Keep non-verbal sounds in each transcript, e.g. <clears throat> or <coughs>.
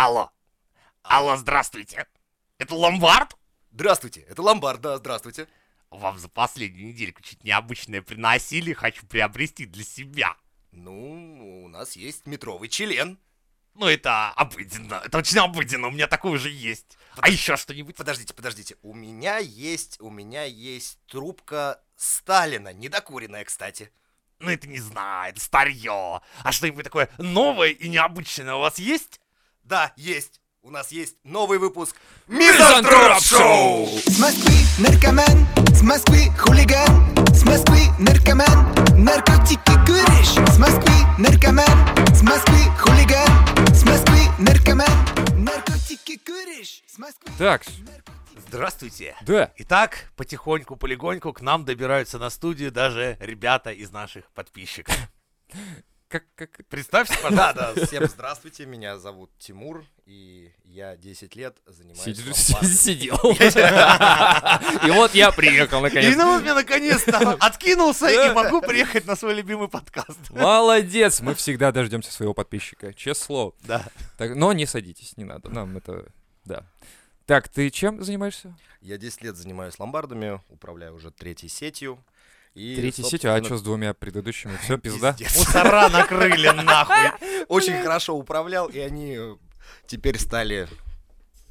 Алло. Алло, здравствуйте. Это ломбард? Здравствуйте, это ломбард, да, здравствуйте. Вам за последнюю недельку чуть необычное приносили, хочу приобрести для себя. Ну, у нас есть метровый член. Ну, это обыденно. Это очень обыденно. У меня такой уже есть. А еще что-нибудь? Подождите, подождите. У меня есть, у меня есть трубка Сталина, недокуренная, кстати. Ну, это не знаю, это старье. А что-нибудь такое новое и необычное у вас есть? Да, есть. У нас есть новый выпуск Мизантроп Шоу! С Москвы наркоман, с Москвы хулиган, с Москвы наркоман, наркотики куришь. С Москвы наркоман, с Москвы хулиган, с Москвы наркоман, наркотики куришь. С Москвы Так, Здравствуйте. да. Итак, потихоньку, полегоньку к нам добираются на студию даже ребята из наших подписчиков. <laughs> Как, как... Представься, <laughs> Да, пожалуйста. да, всем здравствуйте, меня зовут Тимур, и я 10 лет занимаюсь <laughs> Сидел. <laughs> И вот я приехал И наконец. ну вот я наконец-то откинулся и Да. могу приехать на свой любимый подкаст. Молодец, мы всегда дождемся своего подписчика, честное слово. Да. Так, но не садитесь, не надо, нам это, да. Так, ты чем занимаешься? Я 10 лет занимаюсь ломбардами, управляю уже третьей сетью. И, Третьей сетью, а что с двумя предыдущими? Все, <laughs> пизда? Мусора накрыли нахуй. Очень хорошо управлял, и они э, теперь стали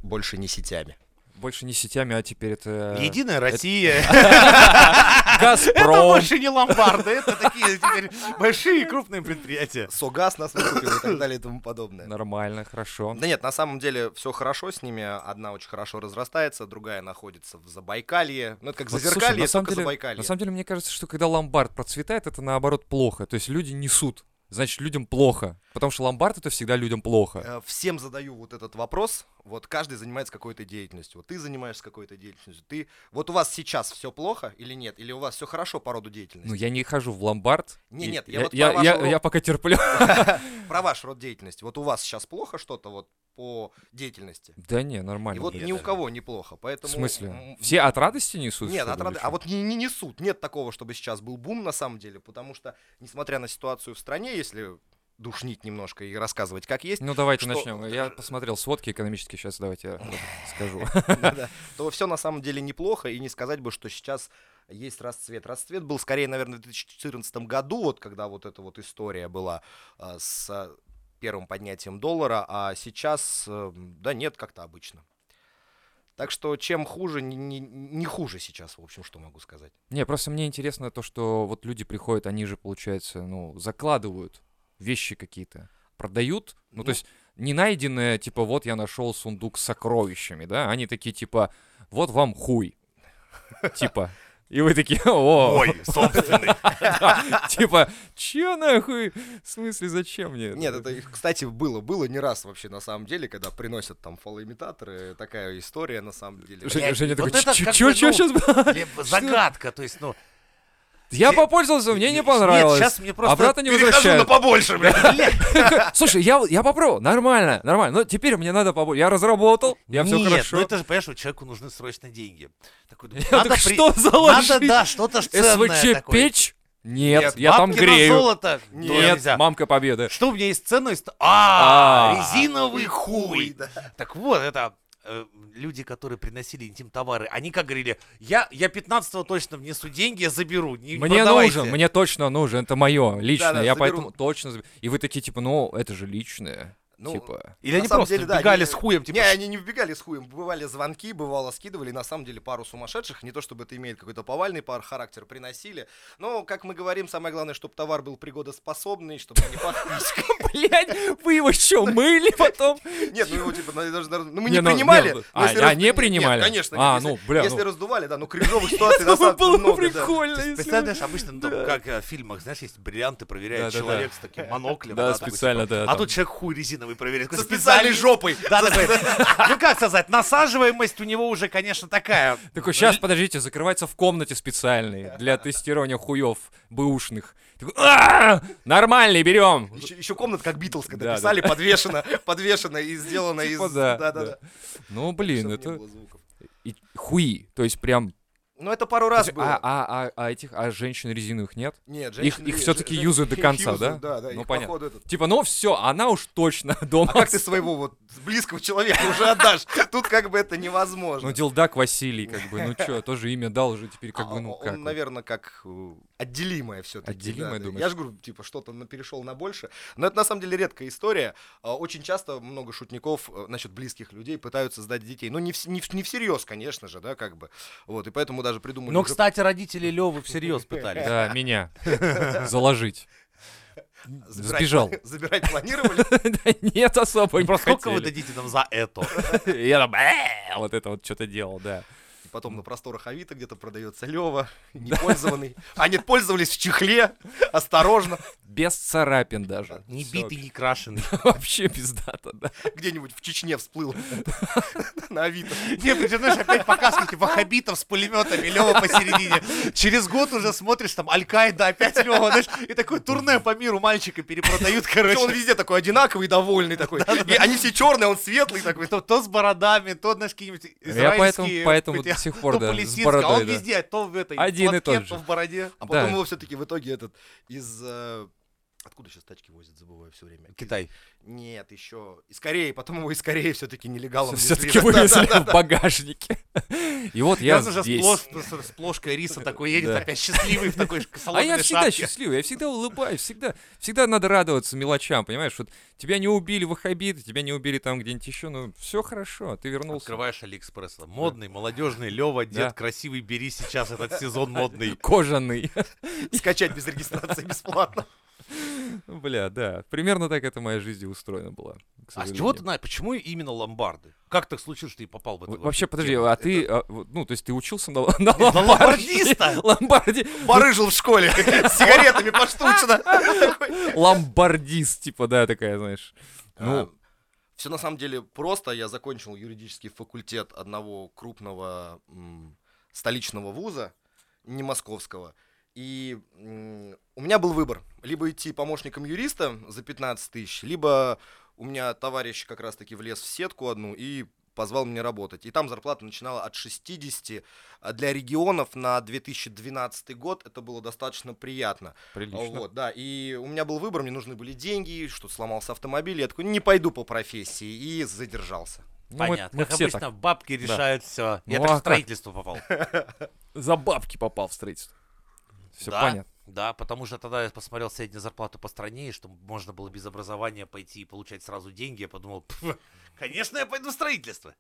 больше не сетями. Больше не сетями, а теперь это... Единая Россия. <laughs> Это Газпром. больше не ломбарды, это такие теперь большие крупные предприятия. Согаз нас выкупил и так далее и тому подобное. Нормально, хорошо. Да нет, на самом деле все хорошо с ними. Одна очень хорошо разрастается, другая находится в Забайкалье. Ну, это как Зазеркалье, на самом только деле, Забайкалье. на самом деле, мне кажется, что когда ломбард процветает, это наоборот плохо. То есть люди несут. Значит, людям плохо. Потому что ломбард это всегда людям плохо. Э, Всем задаю вот этот вопрос. Вот каждый занимается какой-то деятельностью. Вот ты занимаешься какой-то деятельностью. Ты вот у вас сейчас все плохо или нет? Или у вас все хорошо по роду деятельности? Ну, я не хожу в ломбард. Не, и нет, я я, вот я, про я- вашу я род- пока терплю. <laughs> <laughs> Про ваш род деятельности. Вот у вас сейчас плохо что-то вот по деятельности? Да не, И нормально. вот Нет, ни у кого неплохо, В поэтому... смысле? м, Все от радости несут? Нет, от или а вот не, не несут. Нет такого, чтобы сейчас был бум на самом деле, потому что, несмотря на ситуацию в стране, если душнить немножко и рассказывать, как есть, Ну, давайте что- начнем. Я посмотрел сводки экономические, сейчас давайте я скажу. <laughs> то все на самом деле неплохо, и не сказать бы, что сейчас есть расцвет. Расцвет был скорее, наверное, в 2014 году, вот когда вот эта вот история была а, с а, первым поднятием доллара, а сейчас, э, да нет, как-то обычно. Так что чем хуже, не, не- не хуже сейчас, в общем, что могу сказать. Не, просто мне интересно то, что вот люди приходят, они же, получается, ну, закладывают вещи какие-то, продают, ну, то Ну. есть не найденное, типа, вот я нашел сундук с сокровищами, да, они такие, типа, вот вам хуй, <laughs> типа, и вы такие, о, Ой, собственный. <laughs> типа, чё нахуй, в смысле, зачем мне Нет, это, кстати, было, было не раз вообще на самом деле, когда приносят там фалоимитаторы, такая история на самом деле. Женя, такой, ну, сейчас было? Либо <laughs> Загадка, то есть, ну... Я попользовался, мне не Нет, понравилось. сейчас мне просто Обратно не перехожу возвращают. на побольше, блядь. <laughs> Слушай, я, я попробовал, нормально, нормально. Но теперь мне надо побольше. Я разработал, я все Нет, хорошо. ну это же, понимаешь, человеку нужны срочно деньги. Такой, думаю, <laughs> Я надо так при- что заложить? Надо, да, что-то <laughs> ценное СВЧ такое. печь? Нет, Нет, я там грею. золото? Нет, Нет, нельзя. мамка победы. Что у меня есть ценность? А, А. резиновый хуй. Так вот, это э, люди, которые приносили интим товары, они как говорили, я, я 15 точно внесу деньги, я заберу. Не Мне продавайте». нужен, мне точно нужен, это мое личное, Да-да, я заберу. поэтому точно заб- И вы такие, типа, ну, это же личное. Ну, типа. Или они просто деле, да, вбегали они- с хуем, типа, Не, они не вбегали с хуем. Бывали звонки, бывало скидывали. На самом деле пару сумасшедших. Не то чтобы это имеет какой-то повальный пар характер, приносили. Но, как мы говорим, самое главное, чтобы товар был пригодоспособный, чтобы не пах <laughs> Блять, вы его что, мыли потом? Нет, ну его типа, ну, даже- ну мы Не, ну, принимали. но а, а, не принимали? конечно. А, если- ну, бля, Если ну. раздували, да, ну кринжовых <laughs> ситуаций на самом было деле много, да. прикольно, Представляешь, обычно, ну, как в фильмах, знаешь, есть бриллианты, проверяет человек с таким моноклем. Да, специально, да, А тут человек хуй резиновый проверяет. Со Такой специальной жопой. <laughs> Да, такой, <laughs> ну как сказать, насаживаемость у него уже, конечно, такая. Такой, сейчас, подождите, закрывается в комнате специальной для тестирования хуев бэушных. Такой, «А, Нормальный, берем. Еще, комната, как Битлз, когда Да, писали, подвешена, подвешена и сделана из... Типа да, да, да, да. да. Ну, блин, это... и хуи, то есть прям Ну, это пару раз было. А, а, а, а этих, а женщин резиновых нет? Нет, их- женщины- их не, всё-таки жен- юзают до их <laughs> конца, да? Да, да, Ну, их, понятно. этот- Типа, ну все, она уж точно <laughs> дома. А как ты своего вот близкого человека уже отдашь? Тут как бы это невозможно. Ну, Дилдак Василий, как бы, ну что, тоже имя дал уже теперь, как А, бы, ну как. наверное, как э, отделимое все-таки. Отделимое, думаешь? Я же говорю, типа, что-то перешел на больше. Но это на самом деле редкая история. А, Очень часто много шутников э, насчет близких людей пытаются сдать детей. Ну, не, вс- не, в- не всерьез, конечно же, да, как бы. Вот, и поэтому даже придумали... Но, уже- кстати, родители Левы всерьез <laughs> пытались. Да, меня заложить. забирать Сбежал. Забирать планировали. <laughs> Да нет, особо не Просто сколько вы дадите нам за это? <laughs> Я там «Э», вот это вот что-то делал, да. И потом на просторах Авито где-то продается Лева, непользованный. А нет, пользовались в чехле, осторожно, Без царапин даже. Не битый, не крашеный. <laughs> Вообще пиздато, да. где-нибудь в Чечне всплыл <laughs> на Авито. Не, причем, знаешь, опять показывают, типа, хабитов с пулеметами, Лева посередине. Через год уже смотришь, там, Аль-Каида, опять Лева, знаешь, и такое турне по миру мальчика перепродают, Причем он короче. везде такой одинаковый, довольный такой. И они все черные, он светлый такой. То, то с бородами, то, знаешь, какие-нибудь Я поэтому, до сих пор, да, с а бородой, он везде, то в этой Один и тот же. то в бороде. А потом его все-таки в итоге этот из... Откуда сейчас тачки возят, забываю все время. Китай. Нет, еще из Кореи, потом его из Кореи все-таки нелегалом Все-таки <laughs> вывезли да, да, в багажнике. И вот я здесь. с, с плошкой риса такой едет, Да. опять счастливый в такой А я всегда шапке. счастливый, я всегда улыбаюсь, всегда, всегда надо радоваться мелочам, понимаешь? Вот тебя не убили в Ахабит, тебя не убили там где-нибудь еще, ну все хорошо, ты вернулся. Открываешь Алиэкспресс. Модный, молодежный, Лева, дед, Да. красивый, бери сейчас этот сезон модный. <laughs> Кожаный. Скачать без регистрации бесплатно. <laughs> <laughs> Бля, да. Примерно так это моя жизнь и устроена была. А с чего ты знаешь, почему именно ломбарды? Как так случилось, что ты попал в это? Вообще, подожди, а ты, а, ну, то есть ты учился на, <laughs> на ломбардиста? <laughs> Ломбарди, Барыжил в школе сигаретами поштучно. Ломбардист, типа, да, такая, знаешь. Ну, все на самом деле просто. Я закончил юридический факультет одного крупного столичного вуза, не московского. И у меня был выбор. Либо идти помощником юриста за 15 тысяч, либо у меня товарищ как раз-таки влез в сетку одну и позвал меня работать. И там зарплата начинала от 60. А Для регионов на 2012 год это было достаточно приятно. прилично. Вот, да, и у меня был выбор, мне нужны были деньги, что сломался автомобиль, я такой, не пойду по профессии, и задержался. Ну, Понятно. мы как все обычно, так. бабки решают все. Я Ну, так а в как? строительство попал. <laughs> За бабки попал в строительство. Все Да. понятно. Да, потому что тогда я посмотрел среднюю зарплату по стране, и что можно было без образования пойти и получать сразу деньги. Я подумал, «Пф, конечно, я пойду в строительство.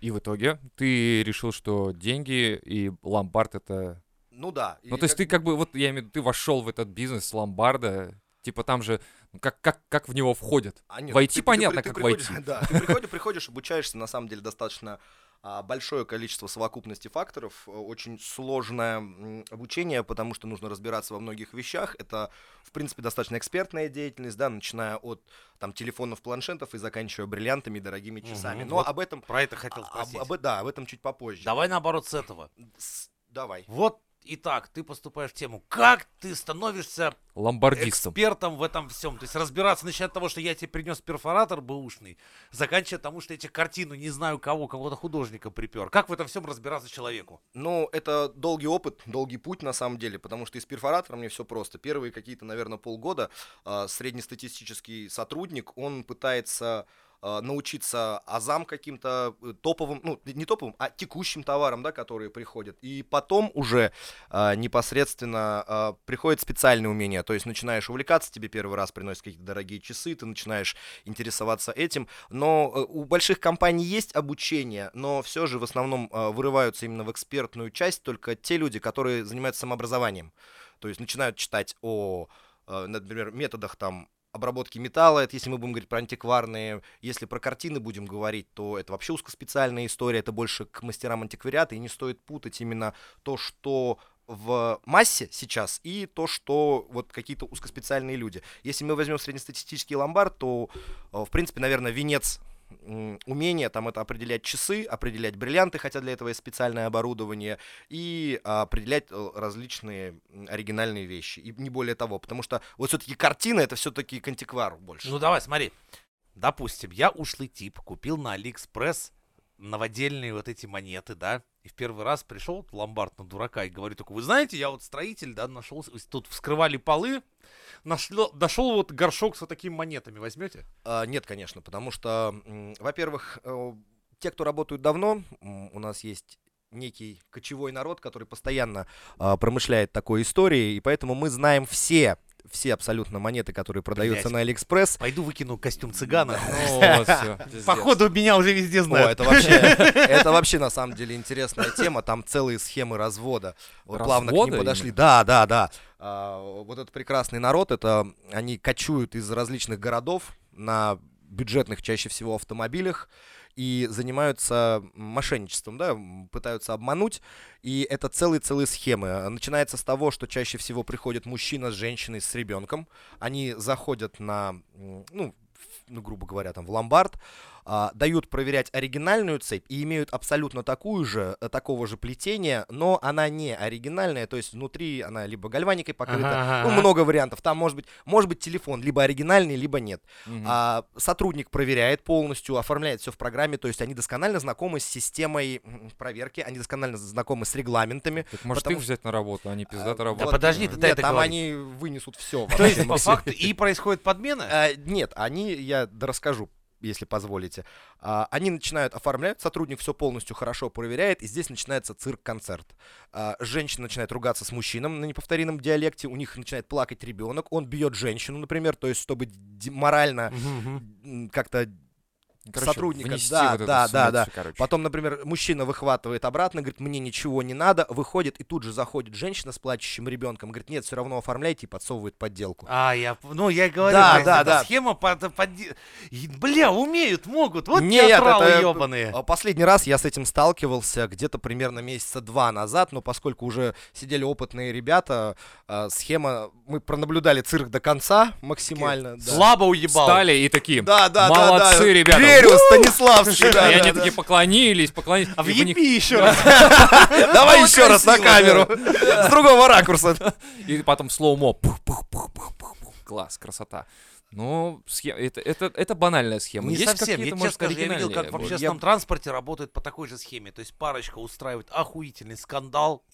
И в итоге ты решил, что деньги и ломбард это... Ну да. Ну, то есть ты как бы, вот я имею в виду, ты вошел в этот бизнес с ломбарда, типа там же, ну, как, как, как в него входят? А нет, Войти ты- ты- понятно, ты как приходишь- войти. <laughs> Да, ты приходишь, приходишь, обучаешься, на самом деле, достаточно большое количество совокупности факторов, э, очень сложное обучение, потому что нужно разбираться во многих вещах. Это, в принципе, достаточно экспертная деятельность, да, начиная от там телефонов, планшетов и заканчивая бриллиантами, дорогими часами. Мгм, Но вот об этом, Про это хотел а- об- спросить. об- да, об этом чуть попозже. Давай наоборот с этого. С- Давай. Вот итак, ты поступаешь в тему. Как ты становишься Ломбардистом. экспертом в этом всем? То есть разбираться, начиная от того, что я тебе принес перфоратор бэушный, заканчивая тому, что я тебе картину не знаю кого, какого-то художника припер. Как в этом всем разбираться человеку? Ну, это долгий опыт, долгий путь на самом деле, потому что и с перфоратором мне все просто. Первые какие-то, наверное, полгода а, среднестатистический сотрудник, он пытается научиться азам каким-то э, топовым, ну, не топовым, а текущим товарам, да, которые приходят. И потом уже а, непосредственно а, приходят специальные умения. То есть начинаешь увлекаться, тебе первый раз приносят какие-то дорогие часы, ты начинаешь интересоваться этим. Но э, у больших компаний есть обучение, но все же в основном э, вырываются именно в экспертную часть только те люди, которые занимаются самообразованием. То есть начинают читать о, э, например, методах там обработки металла, это если мы будем говорить про антикварные, если про картины будем говорить, то это вообще узкоспециальная история, это больше к мастерам антиквариата, и не стоит путать именно то, что в массе сейчас и то, что вот какие-то узкоспециальные люди. Если мы возьмем среднестатистический ломбард, то, э, в принципе, наверное, венец м, умения там это определять часы, определять бриллианты, хотя для этого есть специальное оборудование, и а, определять э, различные оригинальные вещи. И не более того, потому что вот все-таки картина это все-таки к больше. Ну давай, смотри. Допустим, я ушлый тип, купил на Алиэкспресс новодельные вот эти монеты, да, и в первый раз пришел ломбард на дурака и говорю только, вы знаете, я вот строитель, да, нашел, тут вскрывали полы, нашло, нашел вот горшок с вот такими монетами, возьмете? А, нет, конечно, потому что, во-первых, э, те, кто работают давно, у нас есть некий кочевой народ, который постоянно а, промышляет такой историей, и поэтому мы знаем все, все абсолютно монеты, которые продаются Блядь. на Алиэкспресс. Пойду выкину костюм цыгана. <laughs> Походу, меня уже везде знают. это вообще, <laughs> это вообще на самом деле интересная тема. Там целые схемы развода. Вот плавно к ним подошли. Да, да, да. А, вот этот прекрасный народ, это они кочуют из различных городов на бюджетных чаще всего автомобилях и занимаются мошенничеством, да, пытаются обмануть. И это целые-целые схемы. А, Начинается с того, что чаще всего приходит мужчина с женщиной, с ребенком. Они заходят на, ну, ну, грубо говоря, там, в ломбард, а, дают проверять оригинальную цепь и имеют абсолютно такую же, э, такого же плетения, но она не оригинальная, то есть внутри она либо гальваникой покрыта, Ага, ну, много вариантов. Там может быть, может быть телефон либо оригинальный, либо нет. А, сотрудник проверяет полностью, оформляет все в программе, то есть они досконально знакомы с системой проверки, они досконально знакомы с регламентами. Так может потому их взять на работу, а не пиздато А, работать. Да подожди, ты Нет, это там говорить. они вынесут все. То есть, по факту, и происходит подмена? А, нет, они, я расскажу, если позволите. А, они начинают оформлять, сотрудник все полностью хорошо проверяет, и здесь начинается цирк-концерт. А, женщина начинает ругаться с мужчином на неповторимом диалекте, у них начинает плакать ребенок, он бьет женщину, например, то есть чтобы морально как-то Короче, сотрудника, внести да, вот эту да, да, да. короче. Потом, например, мужчина выхватывает обратно, говорит, мне ничего не надо, выходит, и тут же заходит женщина с плачущим ребенком, говорит, нет, все равно оформляйте, и подсовывает подделку. А, я, ну, я говорю, Да, да, эта да. схема под, под- Бля, умеют, могут, вот Нет, театралы это- ебаные. А Последний раз я с этим сталкивался где-то примерно месяца два назад, но поскольку уже сидели опытные ребята, а, схема, мы пронаблюдали цирк до конца максимально. да. Слабо уебал. Встали и такие, Да, да, да, молодцы, да. ребята. Верю, Станиславский. И да, они да, да. такие поклонились, поклонились. А и в них- въеби еще раз. <laughs> Давай еще раз на красиво, камеру. С другого ракурса. И потом слоумо. Пух-пух-пух-пух-пух-пух. Класс, красота. Ну, схе- это, это, это банальная схема. Не Есть совсем. Я какие-то, может, скажу, я видел, как в Вот. общественном транспорте работают по такой же схеме. То есть парочка устраивает охуительный скандал.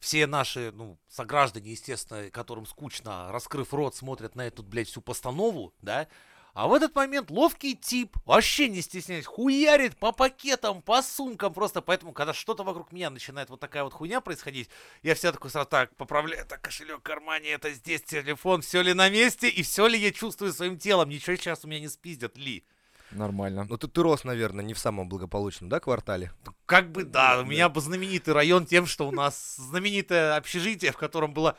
Все наши, ну, сограждане, естественно, которым скучно, раскрыв рот, смотрят на эту, блядь, всю постанову, да? А в этот момент ловкий тип, вообще не стесняясь, хуярит по пакетам, по сумкам просто. Поэтому, когда что-то вокруг меня начинает вот такая вот хуйня происходить, я всегда такой сразу так поправляю, так, кошелек в кармане, это здесь телефон, все ли на месте, и все ли я чувствую своим телом, ничего сейчас у меня не спиздят ли. Нормально. Ну ты, ты рос, наверное, не в самом благополучном, да, квартале? Как бы да, у меня бы знаменитый район тем, что у нас знаменитое общежитие, в котором было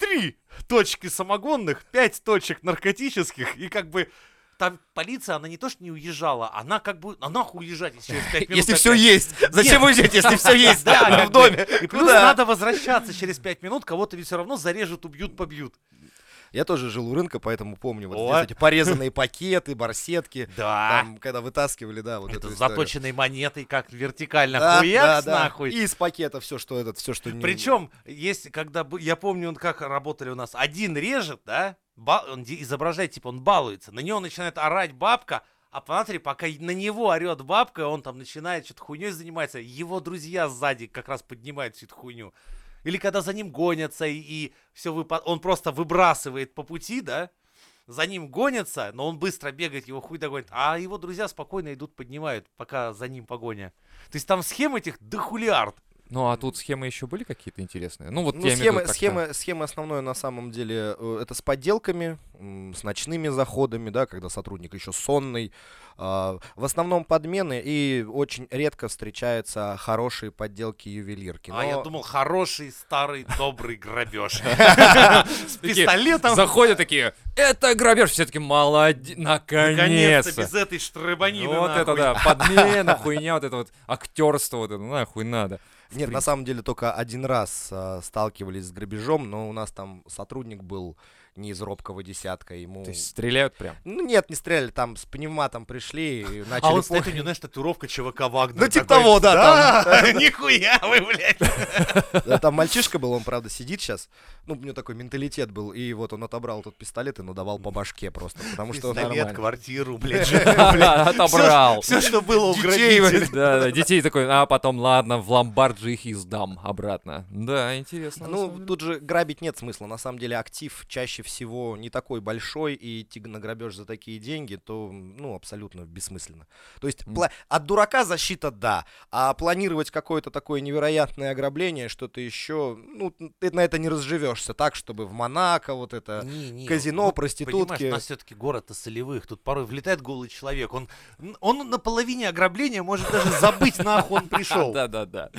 три точки самогонных, пять точек наркотических, и как бы там полиция, она не то что не уезжала, она как бы, а нахуй уезжать, если через пять минут Если опять? все есть. Зачем уезжать, если все <laughs> есть Да, в доме? И плюс Куда? надо возвращаться через пять минут, кого-то ведь все равно зарежут, убьют, побьют. Я тоже жил у рынка, поэтому помню вот О. эти порезанные пакеты, барсетки. <laughs> Да. Там, когда вытаскивали, да, вот Это эту заточенной монетой, как вертикально Да, хуякс да, да. нахуй. И из пакета все, что этот, все, что не... Причем, есть, когда я помню, он как работали у нас, один режет, да, он изображает, типа, он балуется, на него начинает орать бабка, а посмотри, пока на него орет бабка, он там начинает что-то хуйней заниматься, его друзья сзади как раз поднимают всю эту хуйню. Или когда за ним гонятся, и, все он просто выбрасывает по пути, да, за ним гонятся, но он быстро бегает, его хуй догонит, а его друзья спокойно идут, поднимают, пока за ним погоня. То есть там схем этих дохулиард. Ну, а тут схемы еще были какие-то интересные? Ну, вот Ну, я в виду схема, схема основная на самом деле э, это с подделками, с ночными заходами, да, когда сотрудник еще сонный. А, В основном подмены и очень редко встречаются хорошие подделки ювелирки. А я но- думал, хороший, старый, добрый грабеж. <laughs> С пистолетом. Заходят такие, это грабеж, все таки молодец, Наконец-то, наконец-то. без этой штребанины. Ну, вот это да, подмена, хуйня, вот это вот актерство, вот это, ну, нахуй надо. Нет, на самом деле только один раз а, сталкивались с грабежом, но у нас там сотрудник был не из робкого десятка. Ему... То есть стреляют прям. Ну нет, не стреляли, там с пневматом пришли и <laughs> начали... А он по- стоит, у него, знаешь, татуировка ЧВК Вагнер. Ну, типа того, да, <laughs> <laughs> нихуя вы, блядь. Там мальчишка был, он, правда, сидит сейчас. Ну, у него такой менталитет был. И вот он отобрал этот пистолет и надавал по башке просто. Потому что... он- Пистолет, нормально. квартиру, блядь. Отобрал. Все, что было у. Да, да, детей такой, а потом, ладно, в ломбард же их и сдам обратно. Да, интересно. Ну, тут же грабить нет смысла. На самом деле актив чаще всего не такой большой, и идти на грабеж за такие деньги, то, ну, абсолютно бессмысленно. То есть М. пла- от дурака защита, да, а планировать какое-то такое невероятное ограбление, что-то еще, ну, ты на это не разживешься так, чтобы в Монако вот это... Не, не, казино, вот проститутки. Понимаешь, у нас все-таки город солевых. Тут порой влетает голый человек. Он, он на половине ограбления может даже забыть, нахуй он пришел. <laughs> Да, да, да.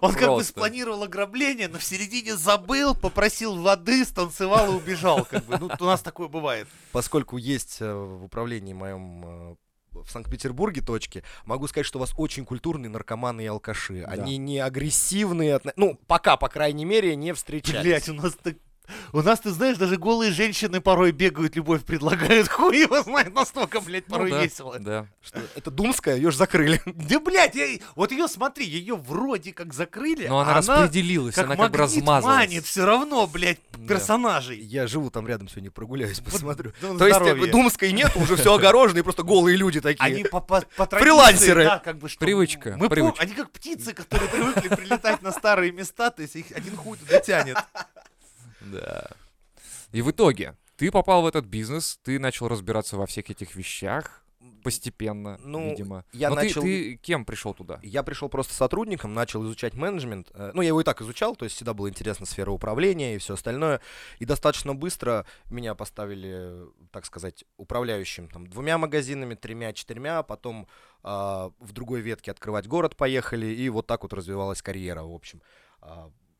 Он как бы спланировал ограбление, но в середине забыл, попросил воды, станцевал и убежал. Как бы. Ну, у нас такое бывает. Поскольку есть э, в управлении моем э, в Санкт-Петербурге точки, могу сказать, что у вас очень культурные наркоманы и алкаши. Да. Они не агрессивные, ну, пока, по крайней мере, не встречались. Блять, у нас так... У нас, ты знаешь, даже голые женщины порой бегают, любовь предлагают. <laughs> Хуй его знает, настолько, блядь, Ну порой да, весело. Да. Что, это Думская, ее же закрыли. <laughs> Да, блядь, я- вот ее смотри, ее вроде как закрыли, Но она а распределилась, как она как бы размазалась. манит все равно, блядь, Да. персонажей. Я живу там рядом сегодня, прогуляюсь, посмотрю. Ну, То есть здоровье. э, Думской нет, уже все огорожено, и просто голые люди такие. Они по, по, по традиции, Фрилансеры. да, как бы, что Привычка, Мы пом- привычка. Они как птицы, которые привыкли прилетать на старые места, то есть их один хуй туда тянет. Да. И в итоге ты попал в этот бизнес, ты начал разбираться во всех этих вещах постепенно, Ну, видимо. я Но ты- начал- ты, кем пришел туда? Я пришел просто сотрудником, начал изучать менеджмент. Э, Ну, я его и так изучал, то есть всегда была интересна сфера управления и все остальное. И достаточно быстро меня поставили, так сказать, управляющим там, двумя магазинами, тремя, четырьмя, потом а, в другой ветке открывать город поехали, и вот так вот развивалась карьера, в общем.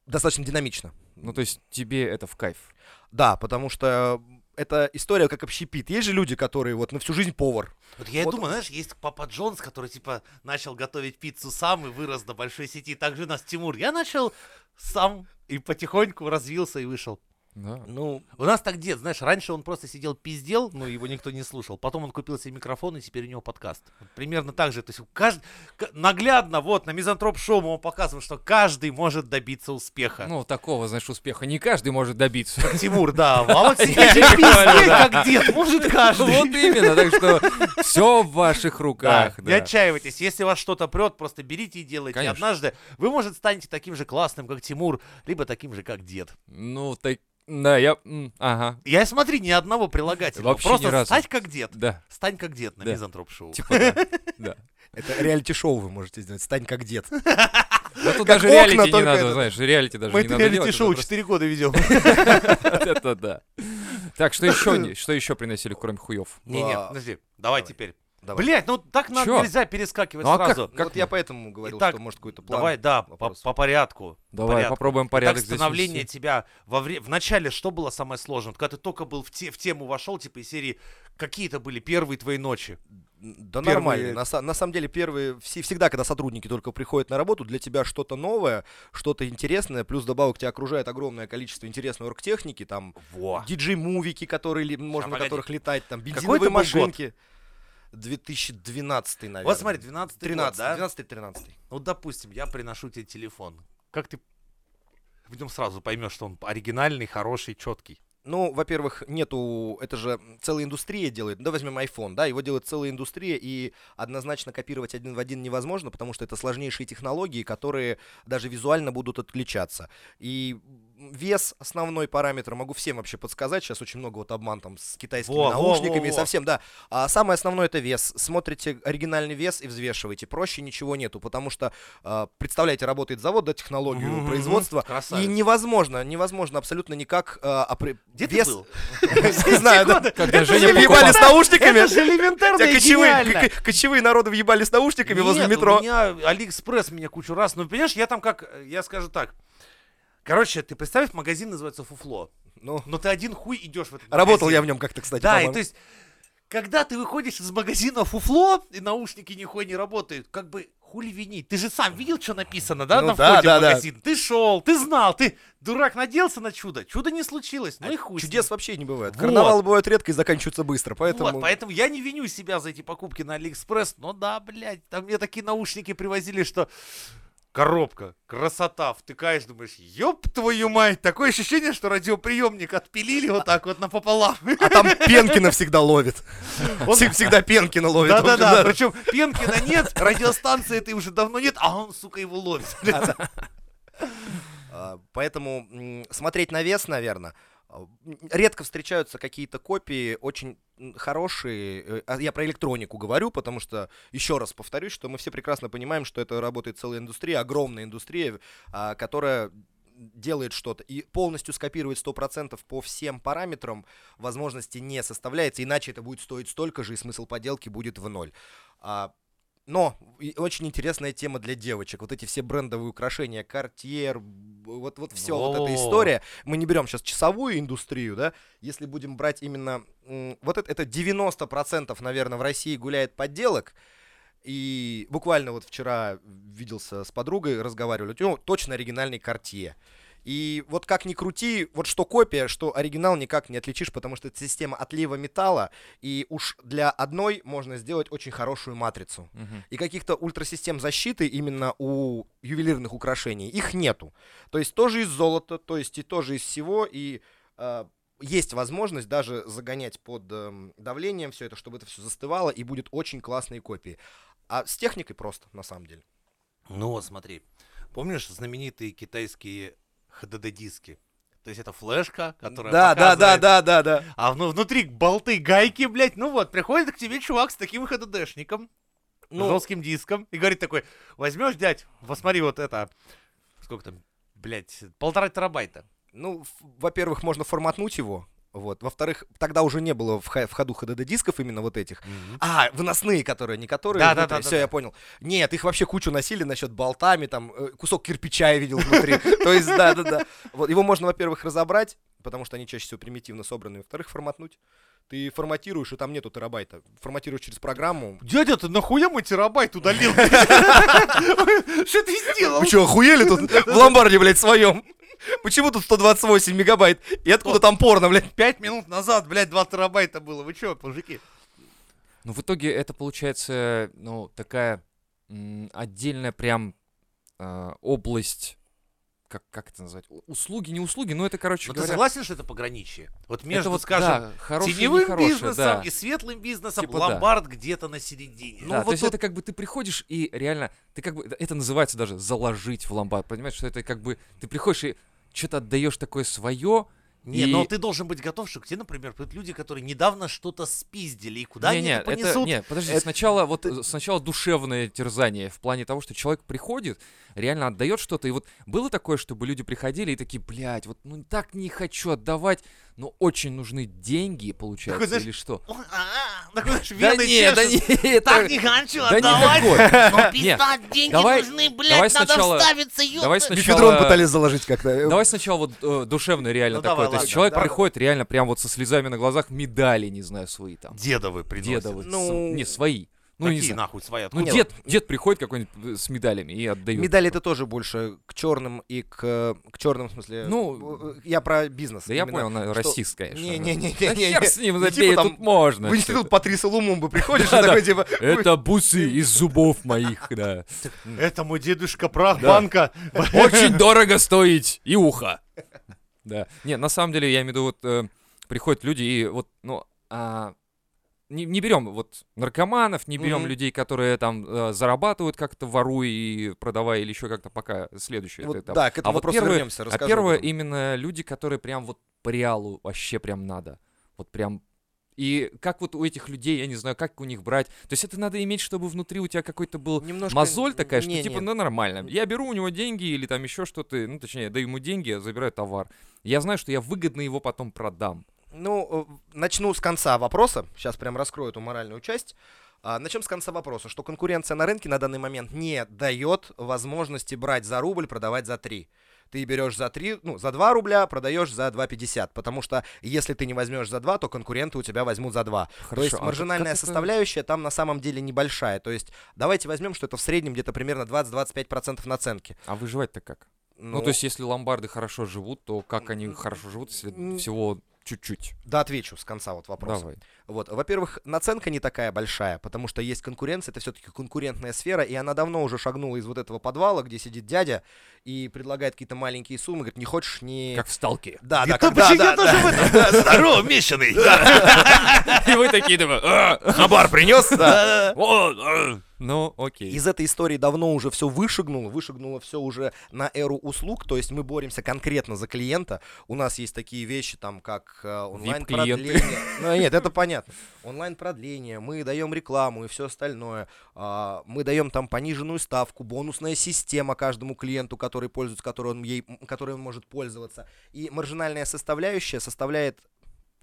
Достаточно динамично. Ну, то есть тебе это в кайф. Да, потому что это история как общепит. Есть же люди, которые вот на всю жизнь повар. Вот я и Вот думаю, знаешь, есть Папа Джонс, который, типа, начал готовить пиццу сам и вырос до большой сети. Так же у нас Тимур. Я начал сам и потихоньку развился и вышел. Да. Ну, У нас так дед, знаешь, раньше он просто сидел пиздел, но его никто не слушал. Потом он купил себе микрофон, и теперь у него подкаст. Вот примерно так же. То есть кажд... наглядно вот на Мизантроп Шоу мы вам показываем, что каждый может добиться успеха. Ну, такого, знаешь, успеха не каждый может добиться. Как Тимур, да. <laughs> А вот пиздеть, да. как дед, может <laughs> каждый. Вот именно, так что все в ваших руках. не отчаивайтесь. Если вас что-то прет, просто берите и делайте. Однажды вы, может, станете таким же классным, как Тимур, либо таким же, как дед. Ну, так, да, я, ага, Я смотри, ни одного прилагательного. Вообще ни Просто разу. стать как дед. да, Стань как дед на Да. Мизантроп Шоу. типа да, <laughs> да. это реалити-шоу вы можете сделать. Стань как дед. Да тут <laughs> даже реалити не надо, знаешь, реалити даже Мы не надо делать. реалити-шоу это 4 года ведем. <laughs> Это да. Так, что еще, не- что еще приносили, кроме хуев? Не-не, А, подожди, давай. теперь. Давай. Блять, ну так нам Чё? нельзя перескакивать Ну, а как- сразу. Ну, вот я поэтому говорил, Итак, что может какой-то план. Давай, да, по, вопрос. по порядку. по Давай порядку. попробуем порядок здесь становление ввести. тебя во вре... в начале что было самое сложное? Вот когда ты только был в, те... в тему вошел, типа из серии какие-то были первые твои ночи. Да Первые- нормально. На, на самом деле, первые, все, всегда, когда сотрудники только приходят на работу, для тебя что-то новое, что-то интересное, плюс добавок тебя окружает огромное количество интересной оргтехники, там диджей-мувики, которые можно на погоди. которых летать, там бензиновые был год? Машинки. 2012, наверное. Вот смотри, 12 13, год, да? 12-13. Ну, допустим, я приношу тебе телефон. Как ты в нем сразу поймешь, что он оригинальный, хороший, четкий? Ну, во-первых, нету, это же целая индустрия делает. Да, возьмем iPhone, да, его делает целая индустрия, и однозначно копировать один в один невозможно, потому что это сложнейшие технологии, которые даже визуально будут отличаться. И вес основной параметр, могу всем вообще подсказать, сейчас очень много вот обман там с китайскими Во, во, наушниками, во, во. совсем, да. А самое основное это вес. Смотрите оригинальный вес и взвешиваете. Проще ничего нету, потому что, а, представляете, работает завод, да, технологию Мгм, производства, и красавец. невозможно, невозможно абсолютно никак а, опре- Где ты вес... был? <laughs> Не знаю, да. Когда Женя въебали с наушниками. Это же элементарно и кочевые, кочевые народы въебали с наушниками возле метро. у меня Алиэкспресс меня кучу раз. Ну, понимаешь, я там как, я скажу так. Короче, ты представь, магазин называется Фуфло. Ну, Но ты один хуй идешь в этот работал магазин. я в нем как-то, кстати, Да, и то есть, когда ты выходишь из магазина Фуфло, и наушники нихуя не работают, как бы хули винить? Ты же сам видел, что написано, да, Ну на да, входе да, в да. магазин? Ты шел, ты знал, ты, дурак, надеялся на чудо. Чудо не случилось, ну и хуй. Чудес вообще не бывает. Вот. Карнавалы бывают редко и заканчиваются быстро, поэтому... Вот, поэтому я не виню себя за эти покупки на Алиэкспресс, но да, блядь, там мне такие наушники привозили, что коробка, красота, втыкаешь, думаешь, ёб твою мать, такое ощущение, что радиоприемник отпилили вот так вот напополам. А там Пенкина всегда ловит. Он- Всег- Всегда Пенкина ловит. Да-да-да, причем Пенкина нет, радиостанции этой уже давно нет, а он, сука, его ловит. А, Поэтому смотреть на вес, наверное. Редко встречаются какие-то копии очень хорошие. э, а Я про электронику говорю, потому что, еще раз повторюсь, что мы все прекрасно понимаем, что это работает целая индустрия, огромная индустрия, а, которая делает что-то и полностью скопировать 100% по всем параметрам возможности не составляется, иначе это будет стоить столько же, и смысл поделки будет в ноль. А, но очень интересная тема для девочек. Вот эти все брендовые украшения, Cartier, вот, вот все вот эта история. Мы не берем сейчас часовую индустрию, да, если будем брать именно... Вот это, это 90%, наверное, в России гуляет подделок. И буквально вот вчера виделся с подругой, разговаривали, у него точно оригинальный Cartier. И вот как ни крути, вот что копия, что оригинал никак не отличишь, потому что это система отлива металла, и уж для одной можно сделать очень хорошую матрицу. Мгм. И каких-то ультрасистем защиты именно у ювелирных украшений, их нету. То есть тоже из золота, то есть и тоже из всего, и э, есть возможность даже загонять под эм, давлением все это, чтобы это все застывало, и будет очень классные копии. А с техникой просто, на самом деле. Ну вот, смотри. Помнишь знаменитые китайские HDD-диски? То есть это флешка, которая Да, да, да, показывает- да, да, да. А вну- внутри болты, гайки, блядь. Ну вот, приходит к тебе чувак с таким HDD-шником, Ну, жестким диском, и говорит такой, возьмешь, дядь, посмотри вот это, сколько там, блядь, полтора терабайта. Ну, во-первых, можно форматнуть его. Вот. Во-вторых, тогда уже не было в, в ходу HDD-дисков именно вот этих. А, выносные, которые, не которые. Да, да, да, Все, да, я да. понял. Нет, их вообще кучу носили насчет болтами, там, э, кусок кирпича я видел внутри. То есть, да, да, да. Вот, его можно, во-первых, разобрать, потому что они чаще всего примитивно собраны. Во-вторых, форматнуть. Ты форматируешь, и там нету терабайта. Форматируешь через программу. Дядя, ты нахуя мой терабайт удалил? <laughs> Что ты сделал? Вы что, охуели тут в ломбарде, блядь, своем? Почему тут 128 мегабайт? И откуда там порно, блядь? Пять минут назад, блядь, 2 терабайта было. Вы чё, мужики? Ну, в итоге это получается, ну, такая отдельная прям а, область, как, как это назвать? Услуги, не услуги, но это, короче ты говоря... согласен, что это пограничье? Вот это между, вот, скажем, да, теневым бизнесом да. и светлым бизнесом Типа да. ломбард где-то на середине. Ну, да, вот то есть тут- это как бы ты приходишь и реально, ты как бы, это называется даже заложить в ломбард, понимаешь, что это как бы, ты приходишь и что-то отдаешь такое свое, Не, и- но ты должен быть готов, что к тебе, например, придут люди, которые недавно что-то спиздили, и куда не, они не, это понесут? не, подожди, Это- сначала вот э, сначала душевное терзание в плане того, что человек приходит, реально отдает что-то, и вот было такое, чтобы люди приходили и такие, блядь, вот ну так не хочу отдавать, но очень нужны деньги, получается, знаешь, или что? А, такой, знаешь, Да вены не, да не, это- Так не хочу отдавать. такой. Но <laughs> Не, пиздать деньги нужны, блядь, надо вставиться, ёпта. давай сначала- Мифедрон пытались заложить как-то. Давай сначала вот э, душевно реально Ну, такое. То есть человек давай. приходит реально прям вот со слезами на глазах, медали, не знаю, свои там. Дедовы приносят. Дедовы. Ну, Не, свои. Ну, не Какие знаю. нахуй свои? Ну, Откуда? дед, дед приходит какой-нибудь э, с медалями и отдает. Медали это тоже больше к черным и к, к черным, в смысле. Ну, э, я про бизнес. Да я понял, на что- расист, конечно. Не-не-не. Да хер с ним, Не забей, типа тут можно. В институт Патриса Лумумба приходишь <laughs> и такой типа... Это бусы из зубов моих, да. Это мой дедушка прах Да. банка. Очень дорого стоить и ухо. <laughs> Да. Не, на самом деле, я имею в виду, вот э, приходят люди и вот, ну, а, не, не берем вот наркоманов, не берем Мгм. людей, которые там э, зарабатывают как-то воруя и продавая или еще как-то пока следующий Вот, этап. да, к этому а вот первое, вернемся. а первое именно люди, которые прям вот по реалу вообще прям надо. Вот прям и как вот у этих людей, я не знаю, как у них брать. То есть это надо иметь, чтобы внутри у тебя какой-то был Немножко... мозоль такая, что не, типа, ну нормально. Я беру у него деньги или там еще что-то, ну точнее, даю ему деньги, я забираю товар. Я знаю, что я выгодно его потом продам. Ну, э, начну с конца вопроса. Сейчас прям раскрою эту моральную часть. А, Начнем с конца вопроса, что конкуренция на рынке на данный момент не дает возможности брать за рубль, продавать за три. Ты берешь за 3, ну, за 2 рубля, продаешь за 2,50. Потому что если ты не возьмешь за 2, то конкуренты у тебя возьмут за 2. то Хорошо, есть а маржинальная это- составляющая там на самом деле небольшая. То есть давайте возьмем, что это в среднем где-то примерно 20-25% наценки. А выживать-то как? Ну, то есть, если ломбарды хорошо живут, то как они хорошо живут, если всего чуть-чуть? Да, отвечу с конца вот вопроса. Давай. Вот, во-первых, наценка не такая большая, потому что есть конкуренция, это все-таки конкурентная сфера, и она давно уже шагнула из вот этого подвала, где сидит дядя и предлагает какие-то маленькие суммы, говорит, не хочешь, не... Как в сталке. Да, И да, как- да, да, да. этом. <laughs> Здорово, Мещаный. <laughs> И вы такие, думаю, «А, Хабар принес? Да. Вот, а». ну, окей. Из этой истории давно уже все вышагнуло, вышагнуло все уже на эру услуг, то есть мы боремся конкретно за клиента. У нас есть такие вещи, там, как э, онлайн-продление. Ну, нет, это понятно. Онлайн-продление, мы даем рекламу и все остальное. А, Мы даем там пониженную ставку, бонусная система каждому клиенту, который пользуется, который он, ей, который он может пользоваться. И маржинальная составляющая составляет...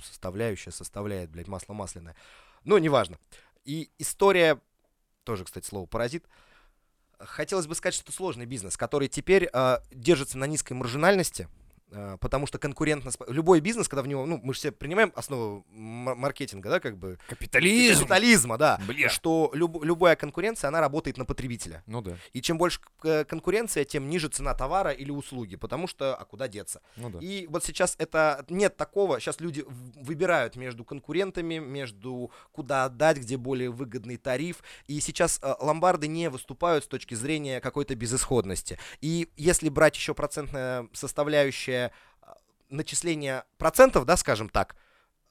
Составляющая составляет, блядь, масло масляное. Ну, неважно. И история тоже, кстати, слово паразит. Хотелось бы сказать, что это сложный бизнес, который теперь э, держится на низкой маржинальности, потому что конкурентно... Любой бизнес, когда в него... Ну, мы же все принимаем основу маркетинга, да, как бы... Капитализм. Капитализма, да. Бля. Что люб- любая конкуренция, она работает на потребителя. Ну да, И чем больше э, конкуренция, тем ниже цена товара или услуги, потому что... А куда деться? ну да. И вот сейчас это нет такого. Сейчас люди выбирают между конкурентами, между куда отдать, где более выгодный тариф. И сейчас э, ломбарды не выступают с точки зрения какой-то безысходности. И если брать еще процентная составляющая э, начисления процентов, да, скажем так,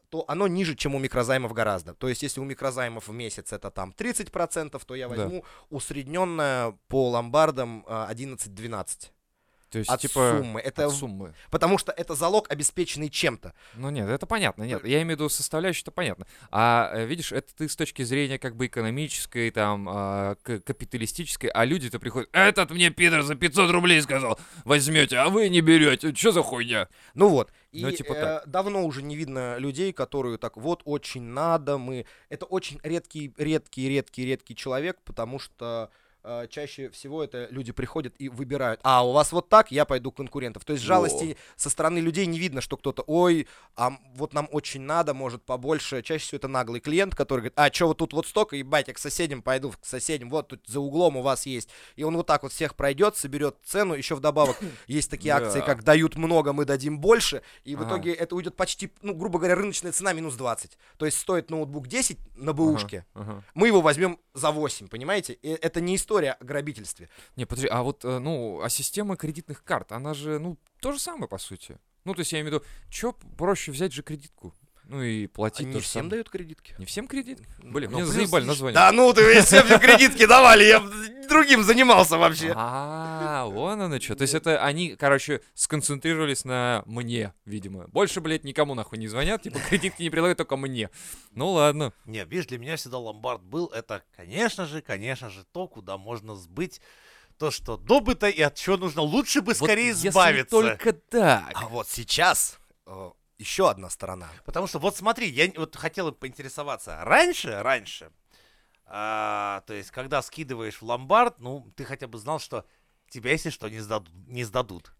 то оно ниже, чем у микрозаймов гораздо. То есть, если у микрозаймов в месяц это там 30%, то я Да. возьму усредненное по ломбардам э, 11-12 То есть, от типа, суммы. Это от суммы. Потому что это залог, обеспеченный чем-то. Ну нет, это понятно, нет. Я имею в виду составляющую, это понятно. А э, видишь, это ты с точки зрения как бы экономической, там, а, капиталистической, а люди-то приходят, этот мне пидор за 500 рублей сказал, возьмете, а вы не берете, что за хуйня? Ну вот. И Ну, типа э, давно уже не видно людей, которые так вот очень надо, мы. Это очень редкий, редкий, редкий, редкий человек, потому что э, чаще всего это люди приходят и выбирают. А у вас вот так, я пойду конкурентов. То есть жалости со стороны людей не видно, что кто-то, ой, а вот нам очень надо, может побольше. Чаще всего это наглый клиент, который говорит, а что вот тут вот столько, ебать, я к соседям пойду, к соседям, вот тут за углом у вас есть. И он вот так вот всех пройдет, соберет цену, еще вдобавок <laughs> есть такие акции, как дают много, мы дадим больше, и в итоге это уйдет почти, ну, грубо говоря, рыночная цена минус 20. То есть стоит ноутбук 10 на бэушке, мы его возьмем за 8, понимаете? Это не история о грабительстве. Не, подожди, а вот, э, ну, а система кредитных карт, она же, ну, то же самое, по сути. Ну, то есть я имею в виду, что проще взять же кредитку? Ну и платить Они то же всем дают кредитки. Не всем кредит? Блин, Ну, мне плюс заебали название. Да ну ты всем кредитки давали, я другим занимался вообще. А, вон оно что. То есть это они, короче, сконцентрировались на мне, видимо. Больше, блядь, никому нахуй не звонят, типа кредитки не предлагают, только мне. Ну ладно. Не, видишь, для меня всегда ломбард был, это, конечно же, конечно же, то, куда можно сбыть то, что добыто и от чего нужно лучше бы Вот скорее если избавиться. только так. А вот сейчас э, еще одна сторона. Потому что вот смотри, я вот хотел поинтересоваться. Раньше, раньше, а, то есть, когда скидываешь в ломбард, ну, ты хотя бы знал, что тебя, если что, не сдадут. Не сдадут.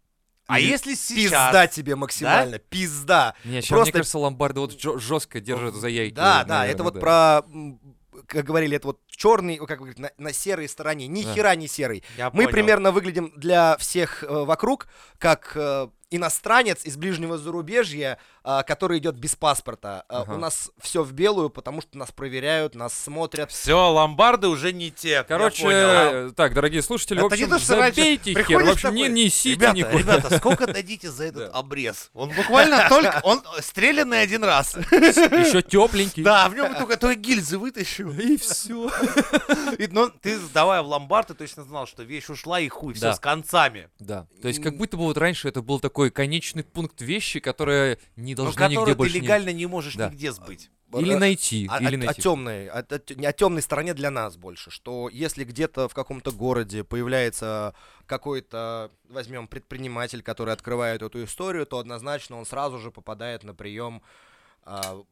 А Или если сейчас... Пизда тебе максимально, пизда. Не, сейчас, Просто- мне кажется, ломбарды вот жестко держат за яйки. Да, да, наверное, это вот да. про, как говорили, это вот черный, как говорит, на, на серой стороне. Ни Да. хера не серый. Я Мы понял. примерно выглядим для всех э, вокруг как э, иностранец из ближнего зарубежья, который идет без паспорта. Э, Ага. У нас все в белую, потому что нас проверяют, нас смотрят. Все, ломбарды уже не те. я Короче, понял. э, так, дорогие слушатели, в Это не общем, то, что раньше забейте хер, в общем, не такой, несите Ребята, никуда. ребята, сколько дадите за этот обрез? Он буквально <laughs> только, он стрелянный один раз. Еще тепленький. Да, в нем только той гильзы вытащу. И все. И, ну, ты сдавая в ломбард, ты точно знал, что вещь ушла и хуй, все с концами. Да. То есть, как будто бы вот раньше это был такой конечный пункт вещи, которая не Но должна нигде которую ты больше не- легально не можешь Да. нигде сбыть. Или найти, о, или о- найти. о темной, о, о- не о темной стороне для нас больше, что если где-то в каком-то городе появляется какой-то, возьмем, предприниматель, который открывает эту историю, то однозначно он сразу же попадает на прием а,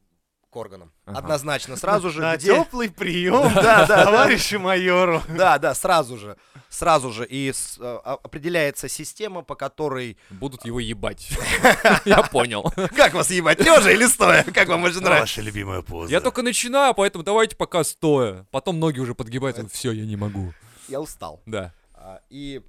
к органам. Ага. Однозначно, сразу же. <laughs> На где- теплый прием, <laughs> Да, да, товарищу майору. <laughs> Да, да, сразу же. Сразу же. И с- э, а- определяется система, по которой... Будут его ебать. Я понял. Как вас ебать, лежа или стоя? Как вам больше нравится? Ваша любимая поза. Я только начинаю, поэтому давайте пока стоя. Потом ноги уже подгибаются. Все, я не могу. Я устал. Да. А, И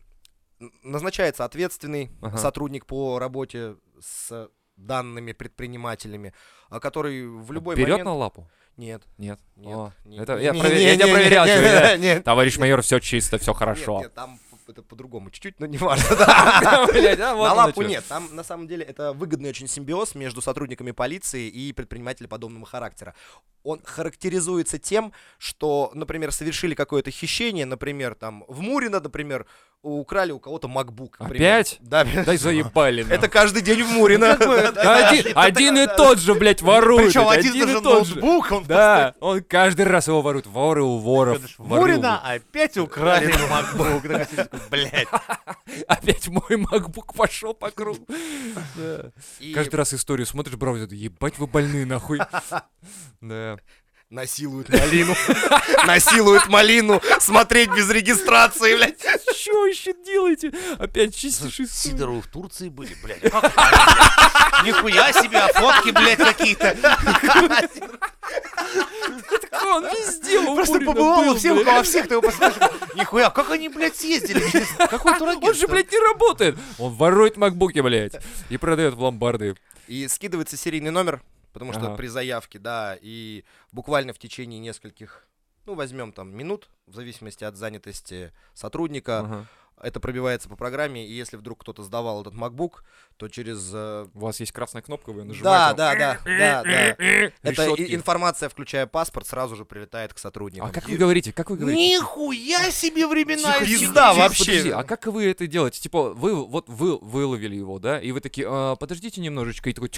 назначается ответственный сотрудник по работе с данными предпринимателями, а который в любой Берет момент... на лапу? Нет. Нет. Нет, О, это я не- провер- не- я тебя не- проверял. не- нет. Товарищ майор, все чисто, все Нет, хорошо. нет, там п- это по-другому чуть-чуть, но не важно. <laughs> а, На лапу нет. Там на самом деле это выгодный очень симбиоз между сотрудниками полиции и предпринимателями подобного характера. Он характеризуется тем, что, например, совершили какое-то хищение, например, там в Мурино, например, украли у кого-то MacBook. Опять? <laughs> Да. Дай заебали. Это каждый день в Мурино. Да, да, да. Один, один и тот же, блядь, ворует. Причем один даже и тот же. ноутбук, он Да, он каждый раз его ворует. Воры у воров. Мурина воры опять украли MacBook. Такой сидит, Блядь. <laughs> Опять мой макбук пошел по кругу. <laughs> Да. И Каждый раз историю смотришь, браузер, ебать вы больные нахуй. Да. Насилуют малину. <laughs> Насилуют малину. Смотреть без регистрации, блядь. Что еще делаете? Опять чистишь историю. Сидоровы в Турции были, блядь. Нихуя себе, а фотки, блядь, какие-то. Он везде Просто побывал у всех, во всех, ты его посмотришь. Нихуя, как они, блядь, съездили? Какой турагент? Он же, блядь, не работает. Он ворует макбуки, блядь, и продает в ломбарды. И скидывается серийный номер, потому что Ага. при заявке, да, и буквально в течение нескольких, ну, возьмем там минут, в зависимости от занятости сотрудника, Ага. это пробивается по программе, и если вдруг кто-то сдавал этот MacBook, то через... э, У вас есть красная кнопка, вы Да, нажимаете. да, да, да, да. <laughs> Это Решетки. и- информация, включая паспорт, сразу же прилетает к сотрудникам. А как вы говорите, как вы говорите? Нихуя себе времена. Пизда вообще. а как вы это делаете? Типа, вы вот вы выловили его, да, и вы такие, «А, подождите немножечко, и такой,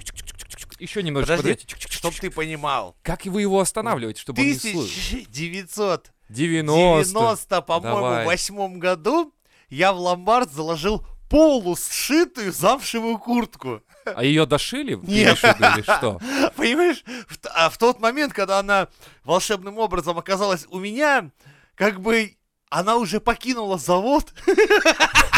еще немножечко, Подожди, подождите. Чик-чик-чик-чик. чтоб ты понимал. Как вы его останавливаете, чтобы он не слышал? 1990, 90. по-моему, восьмом году я в ломбард заложил полусшитую замшевую куртку. А ее дошили? Нет. или что? <laughs> Понимаешь, в, а в тот момент, когда она волшебным образом оказалась у меня, как бы она уже покинула завод, <laughs>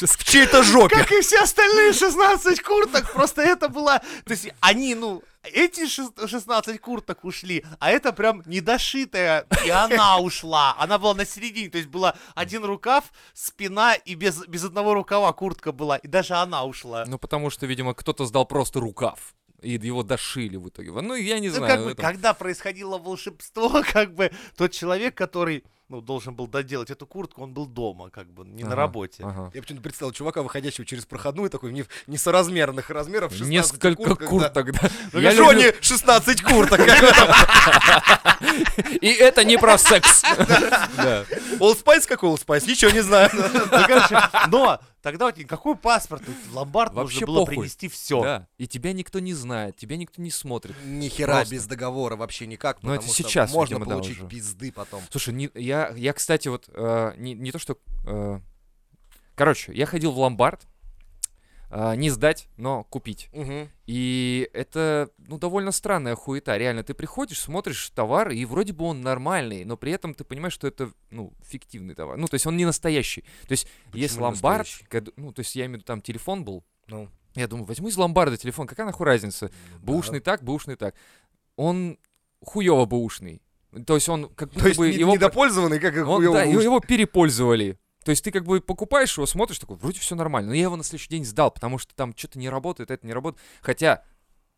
В чьей-то жопе. как и все остальные 16 курток. Просто это была... То есть они, ну, эти шес- 16 курток ушли, а это прям недошитая, и она <laughs> ушла. Она была на середине, то есть была один рукав, спина, и без, без одного рукава куртка была, и даже она ушла. Ну, потому что, видимо, кто-то сдал просто рукав. И его дошили в итоге. Ну, я не Ну, знаю. как бы, это- когда происходило волшебство, <laughs> как бы тот человек, который, ну, должен был доделать эту куртку, он был дома, как бы, не на Ага, работе. ага. Я почему-то представил чувака, выходящего через проходную, такой не- несоразмерных размеров. 16 Несколько курток, да. да. Ну, Я вижу, люблю- они 16 курток. И это не про секс. Old Spice какой Old Spice? Ничего не знаю. Ну, но тогда вот никакой паспорт, в ломбард Вообще нужно было похуй. принести все. Да. И тебя никто не знает, тебя никто не смотрит. Ни хера Просто. без договора вообще никак, Ну, это потому что сейчас, можно видимо, да, получить уже. пизды потом. Слушай, не- я, я, кстати, вот э, не, не то что. э, короче, я ходил в ломбард. Э, не сдать, но купить. Мгм. И это, ну, довольно странная хуета. Реально, ты приходишь, смотришь товар, и вроде бы он нормальный, но при этом ты понимаешь, что это, ну, фиктивный товар. Ну, то есть он не настоящий. То есть есть Почему не ломбард, кад- ну, то есть я имею в виду, там телефон был. Ну, Я думаю, возьму из ломбарда телефон, какая нахуй разница? Бэушный так, бэушный так. Он хуёво бэушный. То есть он как То есть бы не- его... недопользованный, как Он, хуёво да, его перепользовали. То есть ты как бы покупаешь его, смотришь, такой, вроде все нормально. Но я его на следующий день сдал, потому что там что-то не работает, это не работает. Хотя,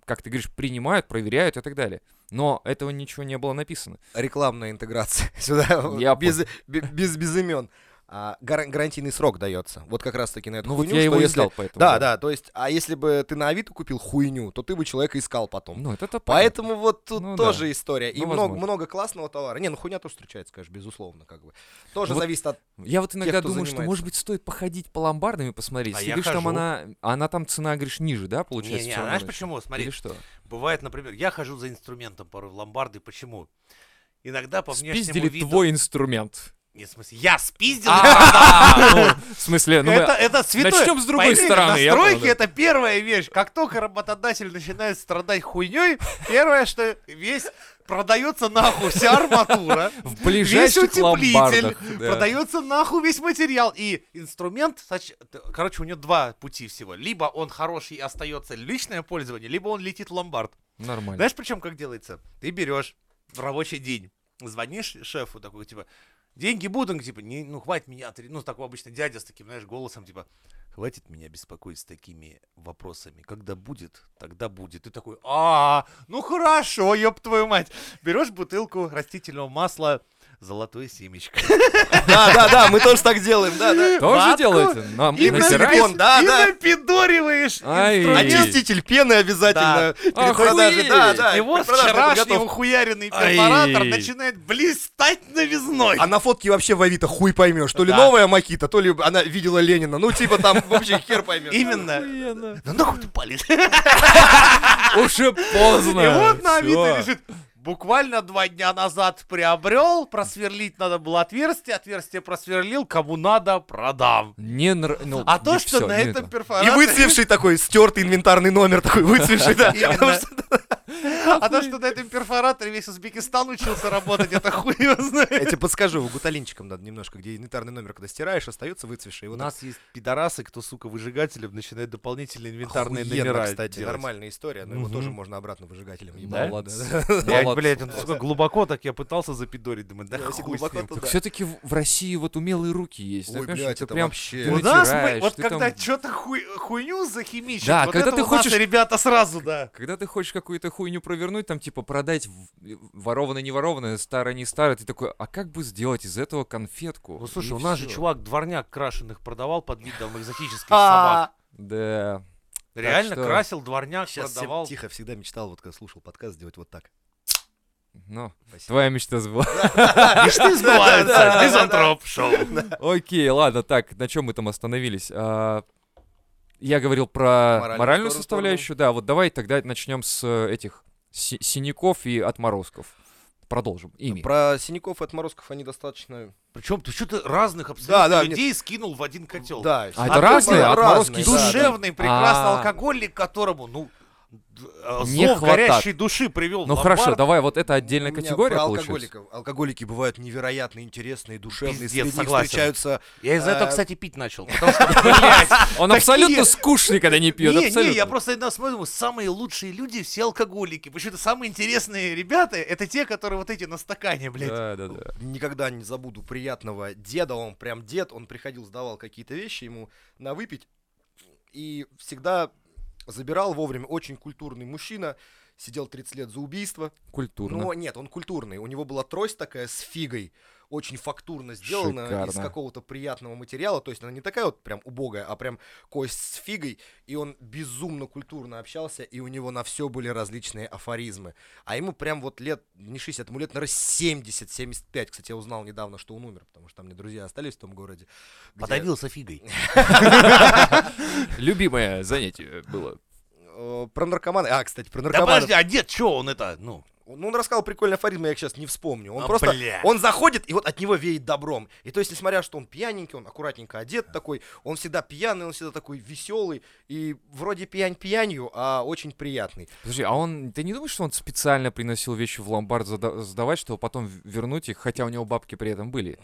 как ты говоришь, принимают, проверяют и так далее. Но этого ничего не было написано. Рекламная интеграция <laughs> сюда, Я без, бе- без, без имен. А, гар- гарантийный срок дается. Вот как раз таки на эту Ну вот хуйню, я его если- сдал, поэтому. Да, да, то есть, а если бы ты на Авито купил хуйню, то ты бы человека искал потом. Ну, это понятно. Поэтому вот тут Ну тоже да. история. И Ну, много, возможно. много классного товара. Не, ну хуйня тоже встречается, конечно, безусловно, как бы. Тоже Вот зависит от... Я вот иногда кто думаю, что, может быть, стоит походить по ломбардам и посмотреть. А Если я говоришь, там она, она там цена, говоришь, ниже, да, получается? Не-не, всё равно знаешь почему? Смотри, Или что? бывает, например, я хожу за инструментом порой в ломбарды, почему? Иногда по внешнему Спиздили виду... твой инструмент. Не, в смысле, я спиздил. А, <laughs> ну, В смысле, ну это, это святое. начнем с другой Пойми, стороны, Настройки это первая вещь. Как только работодатель начинает страдать хуйней, первое, что весь продается нахуй вся арматура. <laughs> в Весь утеплитель, да. продается нахуй весь материал. И инструмент, короче, у него два пути всего. Либо он хороший и остается личное пользование, либо он летит в ломбард. Нормально. Знаешь, причем как делается? Ты берешь рабочий день, звонишь шефу такой, типа, деньги будут, типа, не, ну хватит меня, отри-». ну такой обычно дядя с таким, знаешь, голосом, типа, хватит меня беспокоить с такими вопросами. Когда будет, тогда будет. Ты такой, а, ну хорошо, ёб твою мать. Берешь бутылку растительного масла, золотое семечко. <laughs> Да, да, да, мы тоже так делаем, да, да. Тоже делаете? Нам И, натираете? силикон, да, и да. напидориваешь Ай. инструмент. Очиститель пены обязательно. Продаже, да, да. Его продаже вчерашний Ай. перфоратор начинает блистать новизной. А на фотке вообще в Авито хуй поймешь. То ли новая Макита, то ли она видела Ленина. Ну, типа там вообще хер поймешь. Именно. Ну нахуй ты палец. <laughs> Уже поздно. И вот на Авито лежит. Буквально два дня назад приобрел, просверлить надо было отверстие, отверстие просверлил, кому надо, продам. Не нра- ну, А то, не что всё, на не этом И перфораторе... выцвевший такой, стертый инвентарный номер такой, выцвевший, да. <laughs> А то, что на этом перфораторе весь Узбекистан учился работать, это хуй его знает. Я тебе подскажу, гуталинчиком надо немножко, где инвентарный номер, когда стираешь, остается выцвевший. У нас есть пидорасы, кто, сука, выжигателем начинает дополнительные инвентарные номера кстати, нормальная история, но его тоже можно обратно выжигателем ебать. Молодцы. Молодцы. блядь, он сука, глубоко так я пытался запидорить, думаю, да если хуй с глубоко, ним. то Так да. все-таки в, России вот умелые руки есть. Ой, блядь, это прям вообще- У нас, мы- вот когда там- что-то хуйню захимичат, Да, вот когда это ты у нас хочешь- ребята сразу, да. Когда ты хочешь какую-то хуйню провернуть, там типа продать ворованное, не ворованное, старое, не старое, ты такой, а как бы сделать из этого конфетку? Ну слушай, И у нас же чувак дворняк крашеных продавал под видом экзотических А, собак. Да. Реально что- красил дворняк, Сейчас продавал. тихо, всегда мечтал, вот когда слушал подкаст, сделать вот так. Ну, Спасибо. твоя мечта сбылась. Мечты сбываются. Мизантроп шоу. Окей, ладно, так, на чем мы там остановились? А, Я говорил про Моральную составляющую, да, вот давай тогда начнем с э, этих си- синяков и отморозков. Продолжим ими. Про синяков и отморозков они достаточно... Причем ты что-то разных абсолютно Да, да, людей скинул в один котел. Да, А это разные? разные, Отморозки да, да. Душевный, прекрасный А. алкоголик, которому, ну, э, Не зов хватает. горящей души привел Ну хорошо, давай, вот это отдельная категория про получается. алкоголиков. Алкоголики бывают невероятно интересные, душевные. Пиздец, Среди них согласен. встречаются... Я из-за этого, э, кстати, пить начал. <laughs> Он абсолютно скучный, когда не пьет. Не, не, я просто иногда смотрю, самые лучшие люди все алкоголики. Почему-то самые интересные ребята это те, которые вот эти на стакане, блядь. Да, да, да. Никогда не забуду приятного деда, он прям дед, он приходил, сдавал какие-то вещи ему на выпить, и всегда забирал вовремя, очень культурный мужчина, сидел 30 лет за убийство, Культурно. но нет, он культурный, у него была трость такая с фигой, очень фактурно сделана из Шикарно. какого-то приятного материала, то есть она не такая вот прям убогая, а прям кость с фигой, и он безумно культурно общался, и у него на все были различные афоризмы. А ему прям вот лет, не 60, ему лет, наверное, 70-75. Кстати, я узнал недавно, что он умер, потому что там мне друзья остались в том городе. где- Подавился фигой. <laughs> Любимое занятие было. Э, Про наркоманы. А, кстати, про Да наркоманов. подожди, а дед что он это, ну? Ну, он рассказал прикольный афоризм, я их сейчас не вспомню. Он А, просто, бля. он заходит, и вот от него веет добром. И то есть, несмотря что он пьяненький, он аккуратненько одет такой, он всегда пьяный, он всегда такой веселый, и вроде пьянь пьянью, а очень приятный. Подожди, а он, ты не думаешь, что он специально приносил вещи в ломбард зада- сдавать, чтобы потом вернуть их, хотя у него бабки при этом были?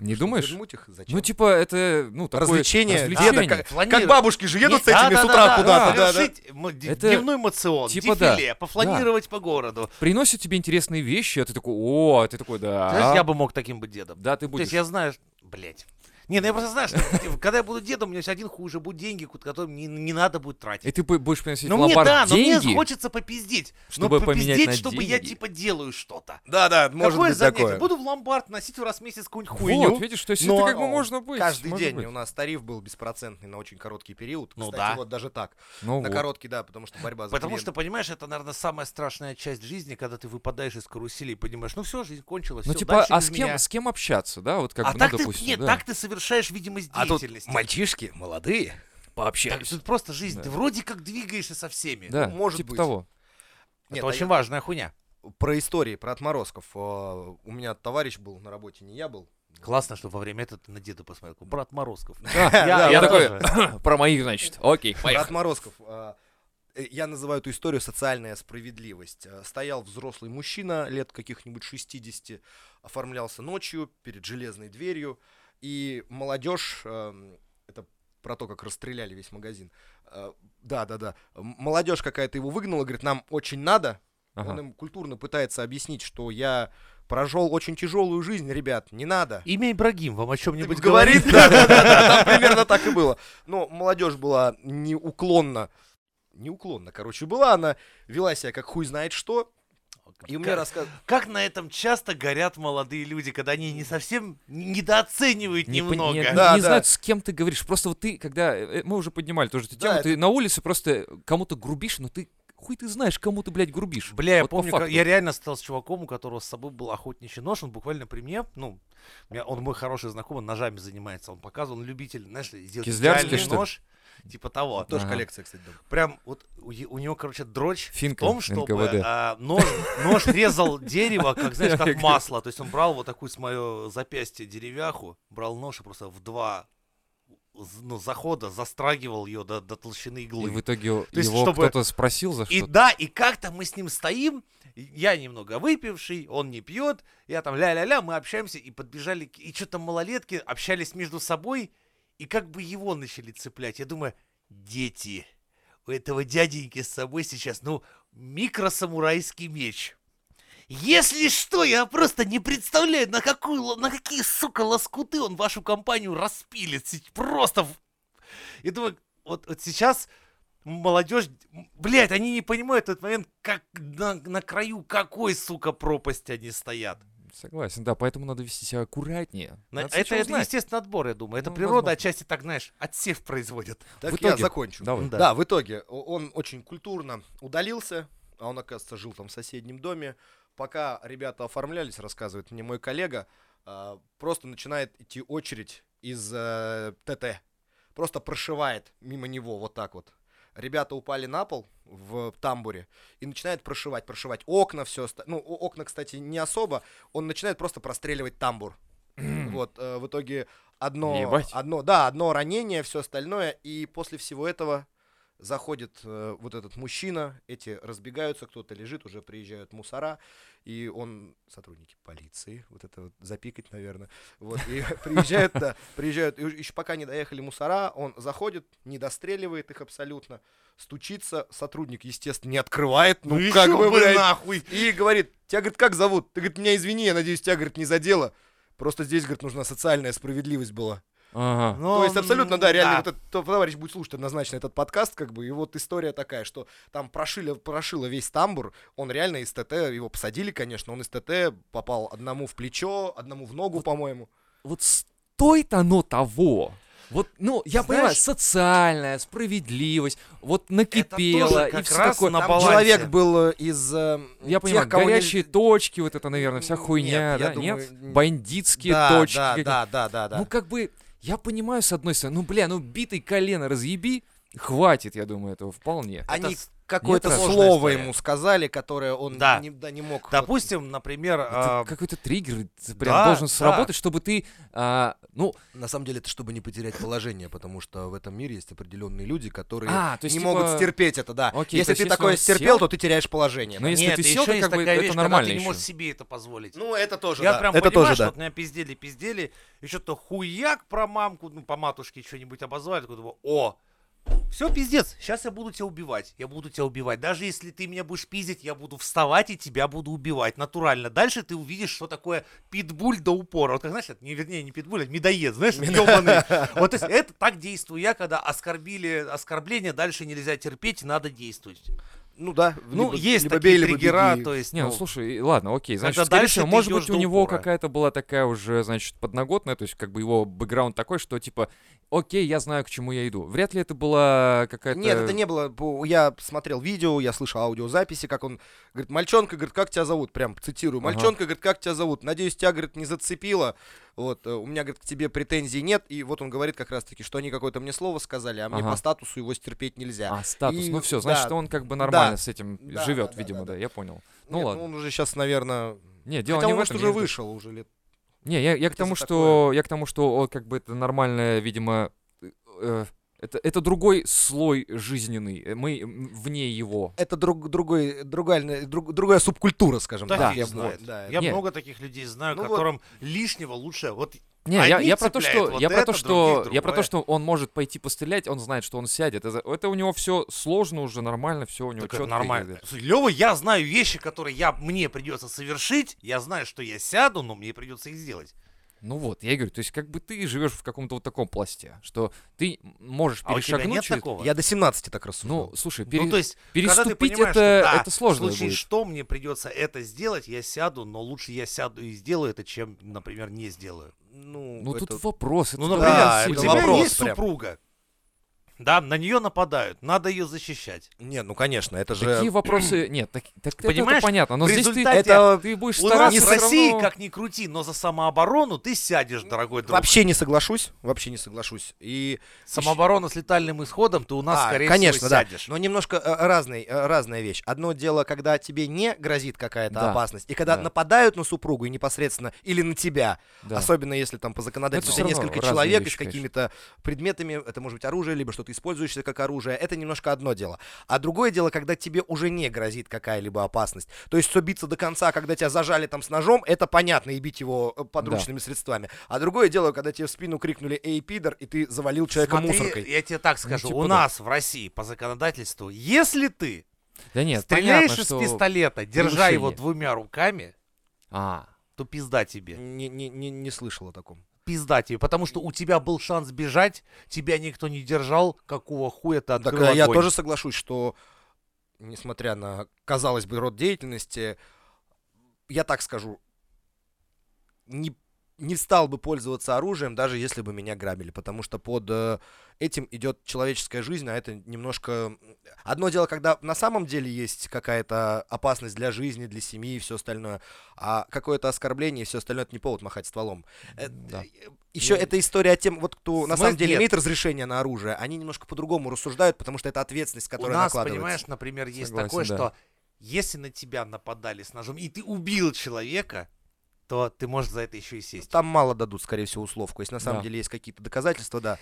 Не Что, думаешь? вернуть их? Зачем? Ну, типа, это, ну, такое... развлечение, развлечение. деда, как, как бабушки же едут с Не- этими да, с да, утра да, куда-то, да, да, да. Это- дневной мацион, типа да. дефиле, пофланировать по городу. Приносит тебе интересные вещи, а ты такой, о, ты такой, да. Знаешь, я бы мог таким быть дедом. Да, ты То будешь. есть я знаю, блять. Не, ну я просто знаю, что типа, когда я буду дедом, у меня один хуй уже будут деньги, которые не, не надо будет тратить. И ты бу- будешь приносить Ну в мне да, но деньги. мне хочется попиздеть. чтобы но поменять попиздеть, чтобы я деньги. типа делаю что-то. Да, да, может Какое быть занятие? такое. Буду в ломбард носить раз в месяц какую-нибудь хуйню. Вот, видишь, то есть Но это как бы можно быть. Каждый может день быть. у нас тариф был беспроцентный на очень короткий период. Ну Кстати, да. вот даже так. Ну На вот. короткий, да, потому что борьба за Потому клиента. что, понимаешь, это, наверное, самая страшная часть жизни, когда ты выпадаешь из карусели и понимаешь, ну все, жизнь кончилась. Ну, типа, а с кем, с кем общаться, да? Вот как а бы, ну, допустим, нет, так ты совершаешь видимость А тут деятельности. мальчишки молодые Так, пообщались. Тут просто жизнь. Да. Ты вроде как двигаешься со всеми. Да, ну, может типа быть. того. Нет, это а очень я- важная хуйня. Про истории, про отморозков. Э, У меня товарищ был на работе, не я был. Классно, что во время этого ты на деда посмотрел. Брат Морозков. <laughs> Я такой, <coughs> про моих, значит. Окей, Брат. Морозков. а, э, Я называю эту историю социальная справедливость. А, Стоял взрослый мужчина лет каких-нибудь 60, оформлялся ночью перед железной дверью, и молодежь, эм, это про то, как расстреляли весь магазин. э, Да, да, да. Молодежь какая-то его выгнала, говорит, нам очень надо. Ага. Он им культурно пытается объяснить, что я прожил очень тяжелую жизнь, ребят, не надо. Имя Ибрагим вам о чем-нибудь говорит? Да, да, да, да, там примерно так и было. Но молодежь была неуклонно, неуклонно, короче, была, она вела себя как хуй знает что, и мне Как- рассказ... Как на этом часто горят молодые люди, когда они не совсем недооценивают Не, пон- немного. не- Да, не да. знают, с кем ты говоришь. Просто вот ты, когда... э, Мы уже поднимали тоже эту Да, тему, это- ты на улице просто кому-то грубишь, но ты... Хуй ты знаешь, кому ты, блядь, грубишь. Бля, я Вот по помню, как- факту. я реально стал с чуваком, у которого с собой был охотничий нож, он буквально при мне, ну, меня- он мой хороший знакомый, ножами занимается, он показывал, он любитель, знаешь, сделать Кизлярский, идеальный что ли? нож, <laughs> типа того. Тоже Ага. коллекция, кстати, дома. Прям вот у, у него, короче, дрочь Финка, в том, чтобы а, нож, нож резал <laughs> дерево, как, знаешь, как масло. То есть он брал вот такую с мое запястье деревяху, брал нож и просто в два ну, захода застрагивал ее до, до толщины иглы. И в итоге есть, его чтобы- кто-то спросил за И что да, и как-то мы с ним стоим, и я немного выпивший, он не пьет, я там ля-ля-ля, мы общаемся, и подбежали, и что-то малолетки общались между собой, и как бы его начали цеплять. Я думаю, дети, у этого дяденьки с собой сейчас, ну, микросамурайский меч. Если что, я просто не представляю, на, какую, на какие, сука, лоскуты он вашу компанию распилит. Просто... Я думаю, вот, вот сейчас молодежь, блядь, они не понимают этот момент, как на, на краю какой, сука, пропасти они стоят. Согласен, да, поэтому надо вести себя аккуратнее. На- Надо это, это знать. естественный отбор, я думаю. Это Ну, природа возможно. отчасти так, знаешь, отсев производит. Так В я итоге- закончу. Давай. Да. Да, в итоге он очень культурно удалился, а он, оказывается, жил там в соседнем доме. Пока ребята оформлялись, рассказывает мне мой коллега, а, просто начинает идти очередь из э, ТТ. Просто прошивает мимо него вот так вот. Ребята упали на пол в тамбуре и начинает прошивать, прошивать окна, все. Ну, окна, кстати, не особо. Он начинает просто простреливать тамбур. Вот, э, в итоге одно, Ебать. одно, да, одно ранение, все остальное, и после всего этого заходит э, вот этот мужчина, эти разбегаются, кто-то лежит, уже приезжают мусора, и он, сотрудники полиции, вот это вот запикать, наверное, вот, и <laughs> приезжают, да, приезжают, и еще пока не доехали мусора, он заходит, не достреливает их абсолютно, стучится, сотрудник, естественно, не открывает, ну, ещё как бы, бы блядь, нахуй. и говорит, тебя, говорит, как зовут? Ты, говорит, меня извини, я надеюсь, тебя, говорит, не задело. Просто здесь, говорит, нужна социальная справедливость была. Ага. Но, То есть абсолютно, да, реально, вот этот товарищ будет слушать однозначно этот подкаст, как бы, и вот история такая, что там прошили, прошило весь тамбур, он реально из ТТ, его посадили, конечно, он из ТТ попал одному в плечо, одному в ногу, по-моему. Вот стоит оно того. Вот, ну, я Знаешь- понимаю, социальная справедливость, вот накипело и все такое. на балансе. человек был э, из э, Я тех, понимаю, кого горячие нельзя- точки, вот это, наверное, вся Нет, хуйня, я да? думаю, Нет? Бандитские да, точки. Да, да, да, да, да. Ну, как бы, я понимаю, с одной стороны, ну, бля, ну, битый колено разъеби, хватит, я думаю, этого вполне. Они с- какое-то слово история. ему сказали, которое он Да. не, да, не мог. вот- Допустим, например, Это а, какой-то триггер прям да, должен да. сработать, чтобы ты, а, ну, На самом деле это чтобы не потерять положение, потому что в этом мире есть определенные люди, которые А, то есть, не типа- могут стерпеть это, да. Окей, если ты если такое стерпел, сел- то ты теряешь положение. Ну, да. если нет, ты еще сел, то как бы такая это вещь, нормально когда ты не еще. можешь себе это позволить. Ну, это тоже, Я да. прям это понимаю, тоже, что да. вот меня пиздели, пиздели, и что-то хуяк про мамку, ну, по матушке что-нибудь обозвали, такой о, все, пиздец, сейчас я буду тебя убивать, я буду тебя убивать. Даже если ты меня будешь пиздить, я буду вставать и тебя буду убивать, натурально. Дальше ты увидишь, что такое питбуль до упора. Вот как, знаешь, это, не, вернее, не питбуль, а медоед, знаешь, ёбаный. <laughs> Вот то есть это так действую я, когда оскорбили, оскорбление, дальше нельзя терпеть, надо действовать. Ну да. Ну, либо- есть либо такие бей, либо триггера, беги. то есть, Не, ну ну, слушай, ладно, окей, значит, скорее дальше всего, может быть, у него упора. какая-то была такая уже, значит, подноготная, то есть как бы его бэкграунд такой, что типа, окей, я знаю, к чему я иду. Вряд ли это была какая-то... Нет, это не было. Я смотрел видео, я слышал аудиозаписи, как он говорит, мальчонка, говорит, как тебя зовут? Прям цитирую. Ага. Мальчонка, говорит, как тебя зовут? Надеюсь, тебя, говорит, не зацепило. Вот, э, у меня, говорит, к тебе претензий нет. И вот он говорит как раз-таки, что они какое-то мне слово сказали, а мне Ага. по статусу его стерпеть нельзя. А, статус, И- ну все, да, значит, он как бы нормально да, с этим да, живет, да, да, видимо, да, да, да. я понял. Ну Нет, ладно. он уже сейчас, наверное... Не, дело Хотя не он, в может, этом. уже вышел уже лет. Не, я, я к тому, что я к тому, что о, как бы это нормальное, видимо, э, это, это другой слой жизненный. э, Мы вне его. Это друг, другой, другая, друг- другая субкультура, скажем Да, так. фиг Я- знает. вот, да. Я Не. много таких людей знаю, Ну вот. которым лишнего лучше. Вот Не, я, я про то, что вот я про то, что я про то, что он может пойти пострелять, он знает, что он сядет. Это, это у него все сложно уже нормально, все у него Так это четко. нормально. Лева, я знаю вещи, которые я, мне придется совершить. Я знаю, что я сяду, но мне придется их сделать. Ну вот, я говорю, то есть как бы ты живешь в каком-то вот таком пласте, что ты можешь А у тебя перешагнуть нет через- такого? Я до 17 так рассуждал. Ну, слушай, Ну, пере- то есть, переступить это, что, да, это сложно в случае, будет. что мне придется это сделать, я сяду, но лучше я сяду и сделаю это, чем, например, не сделаю. ну, Ну это- тут вопрос. это Ну, например, Да, у тебя вопрос есть прям. супруга, да, на нее нападают, надо ее защищать. Нет, ну конечно, это же... Такие вопросы <clears throat> нет, так, так Понимаешь, это понятно. Но в здесь ты, результате это, ты будешь У нас в всё России, равно- как ни крути, но за самооборону ты сядешь, дорогой друг. Вообще не соглашусь, вообще не соглашусь. И Самооборона с летальным исходом, ты у нас, А, скорее конечно, всего, да. сядешь. Но немножко э, разный, э, разная вещь. Одно дело, когда тебе не грозит какая-то Да, опасность, и когда да. нападают на супругу и непосредственно или на тебя, Да. особенно если там по законодательству Это несколько человек и вещи, с какими-то предметами, это может быть оружие, либо что-то используешься как оружие, это немножко одно дело. А другое дело, когда тебе уже не грозит какая-либо опасность. То есть, что биться до конца, когда тебя зажали там с ножом, это понятно, и бить его э, подручными средствами. А другое дело, когда тебе в спину крикнули «Эй, пидор!» и ты завалил человека Смотри, мусоркой. я тебе так скажу, типа у да. нас в России по законодательству, если ты Да нет, стреляешь понятно, из что... пистолета, держа его двумя руками, А, то пизда тебе. Не, не, не, не слышал о таком. Пизда тебе, потому что у тебя был шанс бежать, тебя никто не держал, какого хуя ты Так открыл э, я огонь? тоже соглашусь, что, несмотря на, казалось бы, род деятельности, я так скажу, не, не стал бы пользоваться оружием, даже если бы меня грабили, потому что под э, этим идет человеческая жизнь, а это немножко... Одно дело, когда на самом деле есть какая-то опасность для жизни, для семьи и все остальное, а какое-то оскорбление и все остальное, это не повод махать стволом. Да. Еще Ну, эта история о тем, вот кто на смысл- самом деле нет. имеет разрешение на оружие, они немножко по-другому рассуждают, потому что это ответственность, У которая нас, накладывается. понимаешь, например, есть Согласен, такое, да. что если на тебя нападали с ножом, и ты убил человека, то ты можешь за это еще и сесть. Там мало дадут, скорее всего, условку. Если на самом Да. деле есть какие-то доказательства, да.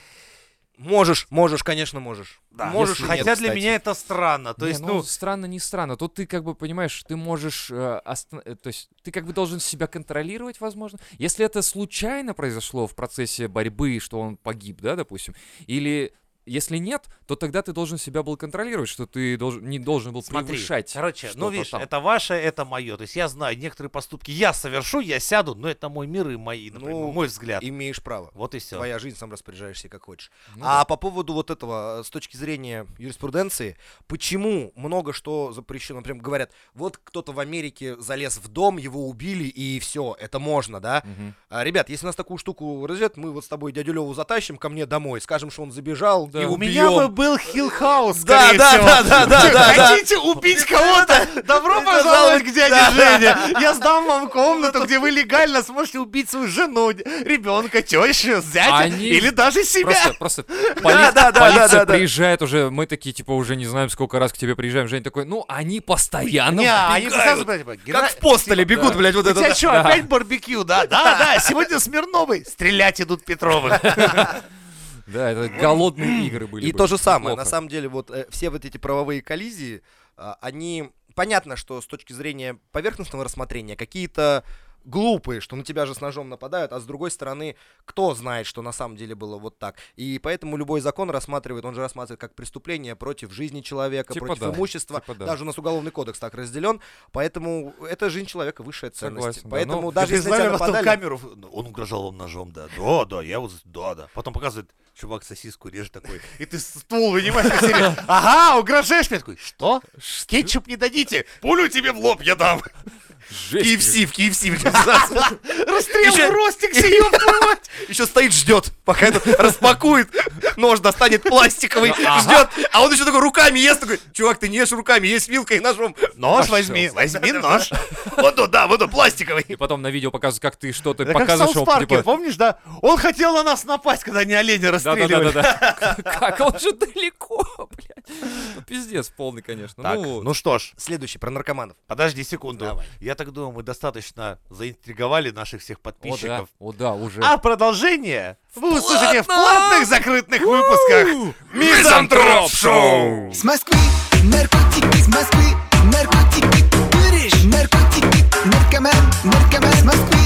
Можешь, можешь, конечно, можешь. Да, можешь, если- и нет, Хотя для кстати. меня это странно. То Не, есть, ну, ну, странно, не странно. Тут ты как бы понимаешь, ты можешь, э, оста- э, то есть ты как бы должен себя контролировать, возможно. Если это случайно произошло в процессе борьбы, что он погиб, да, допустим, или если нет, то тогда ты должен себя был контролировать, что ты должен, не должен был Смотри, превышать. короче, ну видишь, там. это ваше, это мое. То есть я знаю, некоторые поступки я совершу, я сяду, но это мой мир и мои, например, Ну, мой взгляд. Имеешь право. Вот и все. Твоя жизнь, сам распоряжаешься как хочешь. Ну а да. по поводу вот этого, э, с точки зрения юриспруденции, почему много что запрещено? Например, говорят, вот кто-то в Америке залез в дом, его убили, и все, это можно, да? Мгм. А, ребят, если нас такую штуку разведут, мы вот с тобой дядю Леву затащим ко мне домой, скажем, что он забежал, Да. и У меня бы был Hill House, Да, скорее да, всего. да, да, да, да, да. Хотите убить кого-то? Добро пожаловать к дяде. Жене. Я сдам вам комнату, где вы легально сможете убить свою жену, ребенка, тещу, зятя Они или даже себя. Просто, просто <laughs> поли- да, да, полиция да, да. приезжает уже, мы такие, типа, уже не знаем, сколько раз к тебе приезжаем. Женя такой, ну, они постоянно Не, они типа, Как в постеле бегут, блядь, вот У это. тебя да. что, опять барбекю, да? Да, да, сегодня Смирновый. Стрелять идут Петровы. <laughs> Да, это голодные игры были И бы. то же самое, на самом деле, вот э, все вот эти правовые коллизии, а, они, понятно, что с точки зрения поверхностного рассмотрения, какие-то глупые, что на тебя же с ножом нападают, а с другой стороны, кто знает, что на самом деле было вот так. И поэтому любой закон рассматривает, он же рассматривает как преступление против жизни человека, Типа против да, имущества. типа да. Даже у нас уголовный кодекс так разделен, поэтому это жизнь человека высшая ценность. Согласен, да, поэтому ну, даже если на тебя нападали... камеру, он угрожал вам ножом, да. Да, да, я вот, да, да. Потом показывает, чувак сосиску режет такой, и ты ствол вынимаешь. <laughs> Ага, угрожаешь мне такой, что? Кетчуп не дадите? Пулю тебе в лоб я дам. Жесть, KFC, в KFC. Расстрел Еще- в ростиксе, ёб. Еще стоит, ждет, пока этот распакует, нож достанет пластиковый, ждет, а он еще такой руками ест, такой, чувак, ты не ешь руками, есть вилкой и ножом. Нож возьми, возьми нож. Вот он, да, вот он, пластиковый. И потом на видео показывают, как ты что-то Это как в показываешь, South что он, Парке, типа... помнишь, да? Он хотел на нас напасть, когда они оленя расстреливали. Да-да-да-да. Как он же далеко, блядь. Ну, Пиздец полный, конечно. Так, Ну, ну что ж, Следующий про наркоманов. подожди секунду. Давай. Я так думаю, мы достаточно заинтриговали наших всех о да, подписчиков. о да, уже. А продолжение вы услышите в платных закрытых выпусках Мизантроп Шоу! С Москвы наркотики, с Москвы наркотики, куришь наркотики, наркоман, наркоман, с Москвы